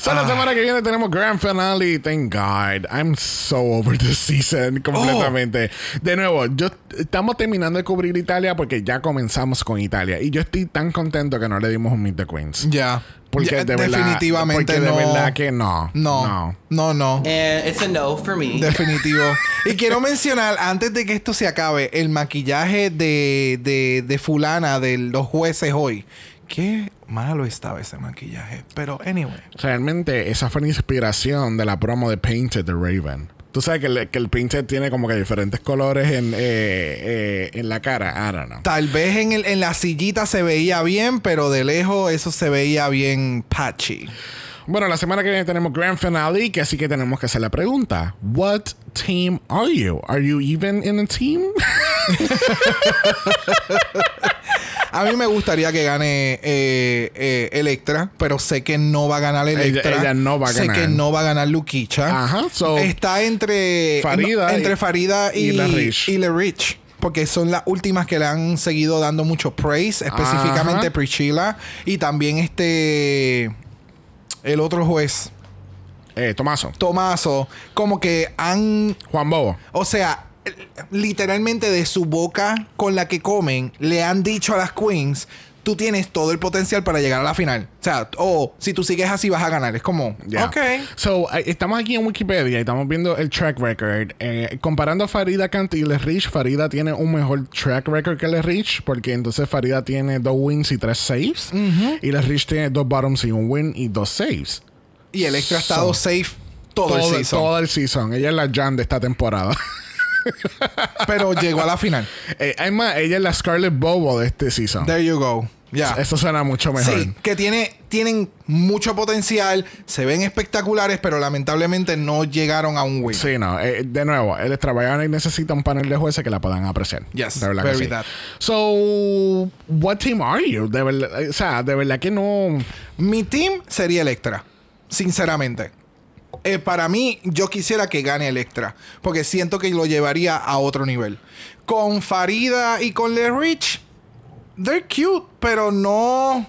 So, la Ah. semana que viene tenemos Grand Finale. Thank God. I'm so over this season completamente. Oh. De nuevo, yo estamos terminando de cubrir Italia porque ya comenzamos con Italia. Y yo estoy tan contento que no le dimos un Meet the Queens. Ya. Porque Ya, de verdad. definitivamente Porque de no. verdad que no. No, no, no. And it's a no for me. Definitivo. y quiero mencionar, antes de que esto se acabe, el maquillaje de, de, de fulana de los jueces hoy. Qué malo estaba ese maquillaje. Pero, anyway. Realmente, esa fue la inspiración de la promo de Painted de Raven. Tú sabes que el, que el tiene como que diferentes colores en, eh, eh, en la cara. I don't know. Tal vez en, el, en la sillita se veía bien, pero de lejos eso se veía bien patchy. Bueno, la semana que viene tenemos Grand Finale, que así que tenemos que hacer la pregunta. What team are you? Are you even in a team? A mí me gustaría que gane eh, eh, Electra, pero sé que no va a ganar Electra. ella no va a sé ganar. que no va a ganar Luquicha. Ajá, so- Está entre Farida no, entre y- Farida y, y La Rich. y La Rich. Porque son las últimas que le han seguido dando mucho praise, específicamente Ajá. Priscilla y también este el otro juez, eh, Tomaso. Tomaso, como que han Juan Bobo. o sea, literalmente de su boca con la que comen, le han dicho a las queens, tú tienes todo el potencial para llegar a la final. O sea, o si tú sigues así vas a ganar. Es como, Ya. ok. So, eh, estamos aquí en Wikipedia y estamos viendo el track record. Eh, comparando a Farida Kant y Les Rich, Farida tiene un mejor track record que Les Rich, porque entonces Farida tiene dos wins y tres saves. Y Les Rich tiene dos bottoms y un win y dos saves. Y Electra ha estado So- safe todo, el season. todo el season. Ella es la Jan de esta temporada. Pero llegó a la final. eh, es más, ella es la Scarlet Bobo de este season. There you go. Ya. Eso suena mucho mejor. Sí, que tiene, tienen mucho potencial, se ven espectaculares, pero lamentablemente no llegaron a un win. Sí, no. eh, de nuevo, el Extravagante necesita un panel de jueces que la puedan apreciar. Yes, de verdad que very sí. that. So, what team are you? De verdad, o sea, de verdad que no. Mi team sería Electra, sinceramente. Eh, para mí, yo quisiera que gane Electra, porque siento que lo llevaría a otro nivel. Con Farida y con Le Rich, they're cute, pero no.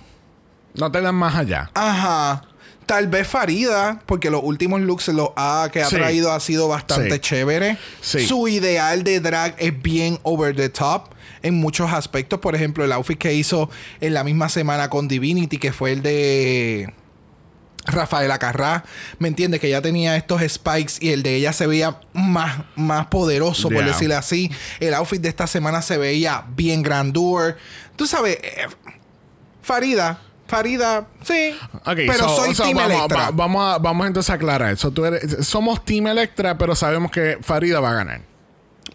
No te dan más allá. Ajá. Tal vez Farida, porque los últimos looks lo ha, que ha Sí. traído ha sido bastante Sí. chévere. Sí. Su ideal de drag es bien over the top en muchos aspectos. Por ejemplo, el outfit que hizo en la misma semana con Divinity, que fue el de Rafaela Carrá. ¿Me entiendes? Que ya tenía estos spikes y el de ella se veía más, más poderoso, por Yeah. decirlo así. El outfit de esta semana se veía bien grandeur. Tú sabes, eh, Farida. Farida, sí. Ok, pero so- soy so Team vamos, Electra. va- vamos, a, vamos entonces a aclarar. So, tú eres- somos Team Electra, pero sabemos que Farida va a ganar.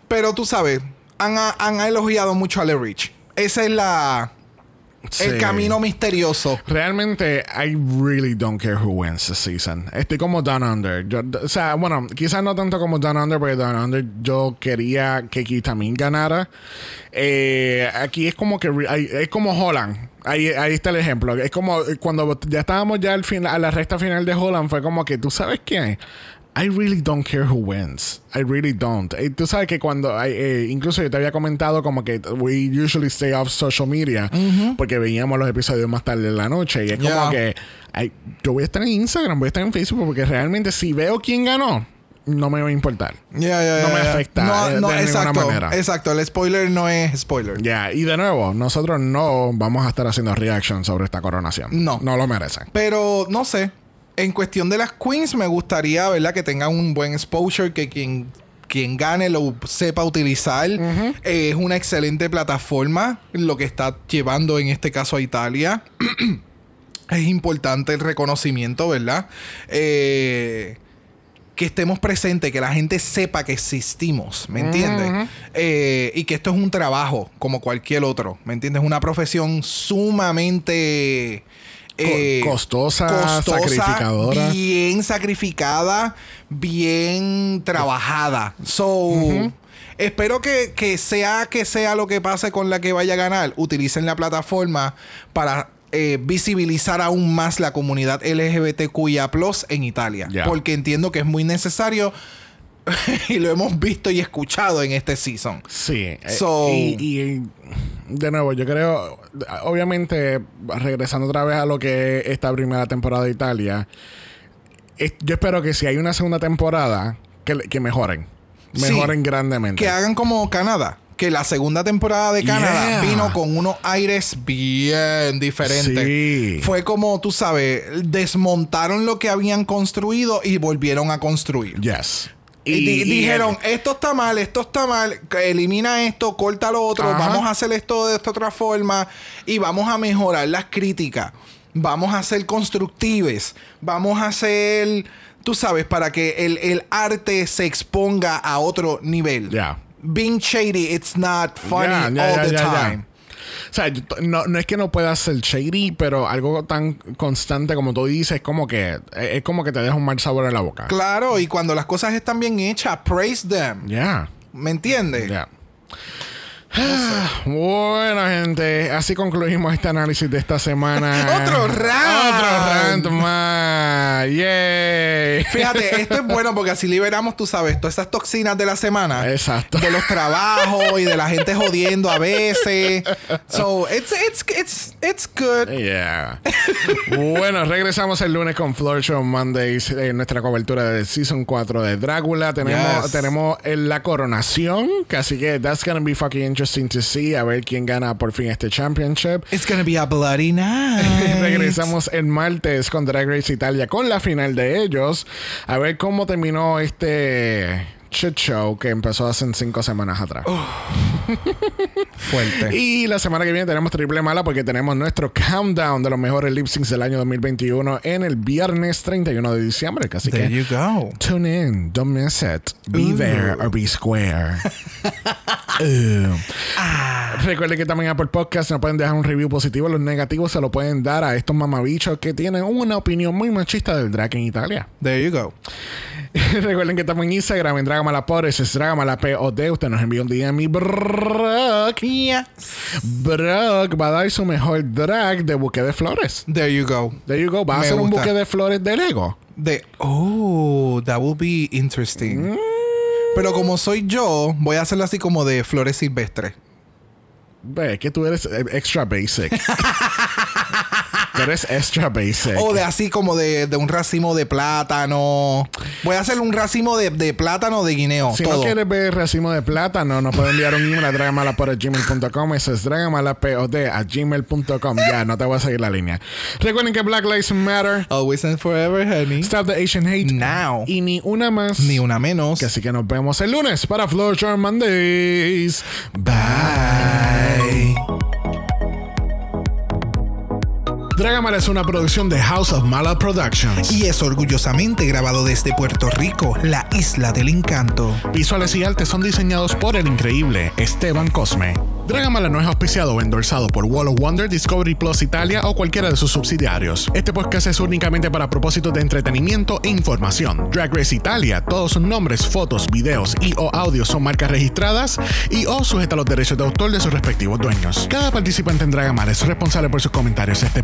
Pero tú sabes, han, han elogiado mucho a Le Rich. Esa es la... Sí. El camino misterioso. Realmente, I really don't care who wins this season. Estoy como Down Under. Yo- o sea, bueno, quizás no tanto como Down Under, porque Down Under yo quería que Kitamin ganara. Eh, aquí es como que es como Holland. Ahí, ahí está el ejemplo. Es como cuando ya estábamos ya al fin, a la recta final de Holland, fue como que tú sabes qué. I really don't care who wins. I really don't. Eh, tú sabes que cuando, eh, incluso yo te había comentado como que we usually stay off social media porque veíamos los episodios más tarde en la noche y es Yeah. como que ay, yo voy a estar en Instagram, voy a estar en Facebook porque realmente si veo quién ganó, no me va a importar. No me afecta, No, eh, no, de ninguna exacto, manera. Exacto, el spoiler no es spoiler. Ya, y de nuevo, nosotros no vamos a estar haciendo reaction sobre esta coronación. No. No lo merecen. Pero no sé. En cuestión de las queens, me gustaría, ¿verdad? Que tengan un buen exposure, que quien, quien gane lo sepa utilizar. Eh, es una excelente plataforma lo que está llevando en este caso a Italia. es importante el reconocimiento, ¿verdad? Eh, que estemos presentes, que la gente sepa que existimos, ¿me entiendes? Eh, y que esto es un trabajo como cualquier otro, ¿me entiendes? Una profesión sumamente... eh, costosa, sacrificadora. Bien sacrificada, bien trabajada. So, espero que, que sea que sea lo que pase con la que vaya a ganar, utilicen la plataforma para eh, visibilizar aún más la comunidad LGBTQIA en Italia. Porque entiendo que es muy necesario y lo hemos visto y escuchado en este season. Sí. eh, So- y, y, de nuevo, yo creo, obviamente, regresando otra vez a lo que es esta primera temporada de Italia, es- yo espero que si hay una segunda temporada, que, que mejoren. Sí. Mejoren grandemente. Que hagan como Canadá. Que la segunda temporada de Canadá Yeah. vino con unos aires bien diferentes. Sí. Fue como, tú sabes, desmontaron lo que habían construido y volvieron a construir. Yes. Y, di- dijeron, esto está mal, esto está mal, elimina esto, corta lo otro, Ajá. vamos a hacer esto de esta otra forma y vamos a mejorar las críticas. Vamos a ser constructives, vamos a ser, tú sabes, para que el, el arte se exponga a otro nivel. Ya. Being shady, it's not funny all the time. O sea, no, no es que no pueda ser shady, pero algo tan constante como tú dices, es como que es como que te deja un mal sabor en la boca. Claro, y cuando las cosas están bien hechas, praise them. Ya. ¿Me entiendes? Ya. Ah, Bueno, gente, así concluimos este análisis de esta semana. ¡Otro round! Otro round más. Yay. Fíjate, esto es bueno porque así liberamos, tú sabes, todas esas toxinas de la semana. Exacto. De los trabajos y de la gente jodiendo a veces. So, it's, it's, it's, it's good. Yeah. bueno, regresamos el lunes con Floor Show Mondays en nuestra cobertura de Season 4 de Drácula. Tenemos, Yes. tenemos eh, la coronación, que así que that's gonna be fucking interesting to see. A ver quién gana por fin este championship. It's gonna be a bloody night. Regresamos el martes con Drag Race Italia con la final de ellos. A ver cómo terminó este shit show que empezó hace cinco semanas atrás. Fuerte. Y la semana que viene tenemos triple mala porque tenemos nuestro countdown de los mejores lip syncs del año 2021 en el viernes 31 de diciembre. Así There que you go. tune in, don't miss it. Be there or be square. Uh. Recuerden que también Apple Podcast nos pueden dejar un review positivo. Los negativos se lo pueden dar a estos mamabichos que tienen una opinión muy machista del drag en Italia. There you go. Recuerden que estamos en Instagram en Dragamalapod, ese es Dragamalapod. Usted nos envió un DM y Brock. Brock va a dar su mejor drag de buque de flores. There you go. There you go. Va a hacer un buque de flores de Lego. De, oh, that will be interesting. Pero como soy yo, voy a hacerlo así como de flores silvestres. Ve, que tú eres eh, extra basic. tú eres extra basic. O de así como de, de un racimo de plátano. Voy a hacer un racimo de, de plátano de guineo. Si todo. no quieres ver racimo de plátano, nos pueden enviar un email a dragamalapod.gmail.com. Eso es dragamalapod a gmail.com. Ya, no te voy a seguir la línea. Recuerden que Black Lives Matter. Always and forever, honey. Stop the Asian Hate. Now. Y ni una más. Ni una menos. Que así que nos vemos el lunes para Floor Mondays. Bye. Dragamala es una producción de House of Mala Productions. Y es orgullosamente grabado desde Puerto Rico, la isla del encanto. Visuales y artes son diseñados por el increíble Esteban Cosme. Dragamala no es auspiciado o endorsado por Wall of Wonder, Discovery Plus Italia o cualquiera de sus subsidiarios. Este podcast es únicamente para propósitos de entretenimiento e información. Drag Race Italia, todos sus nombres, fotos, videos y o audios son marcas registradas y o sujeta a los derechos de autor de sus respectivos dueños. Cada participante en Dragamala es responsable por sus comentarios. Este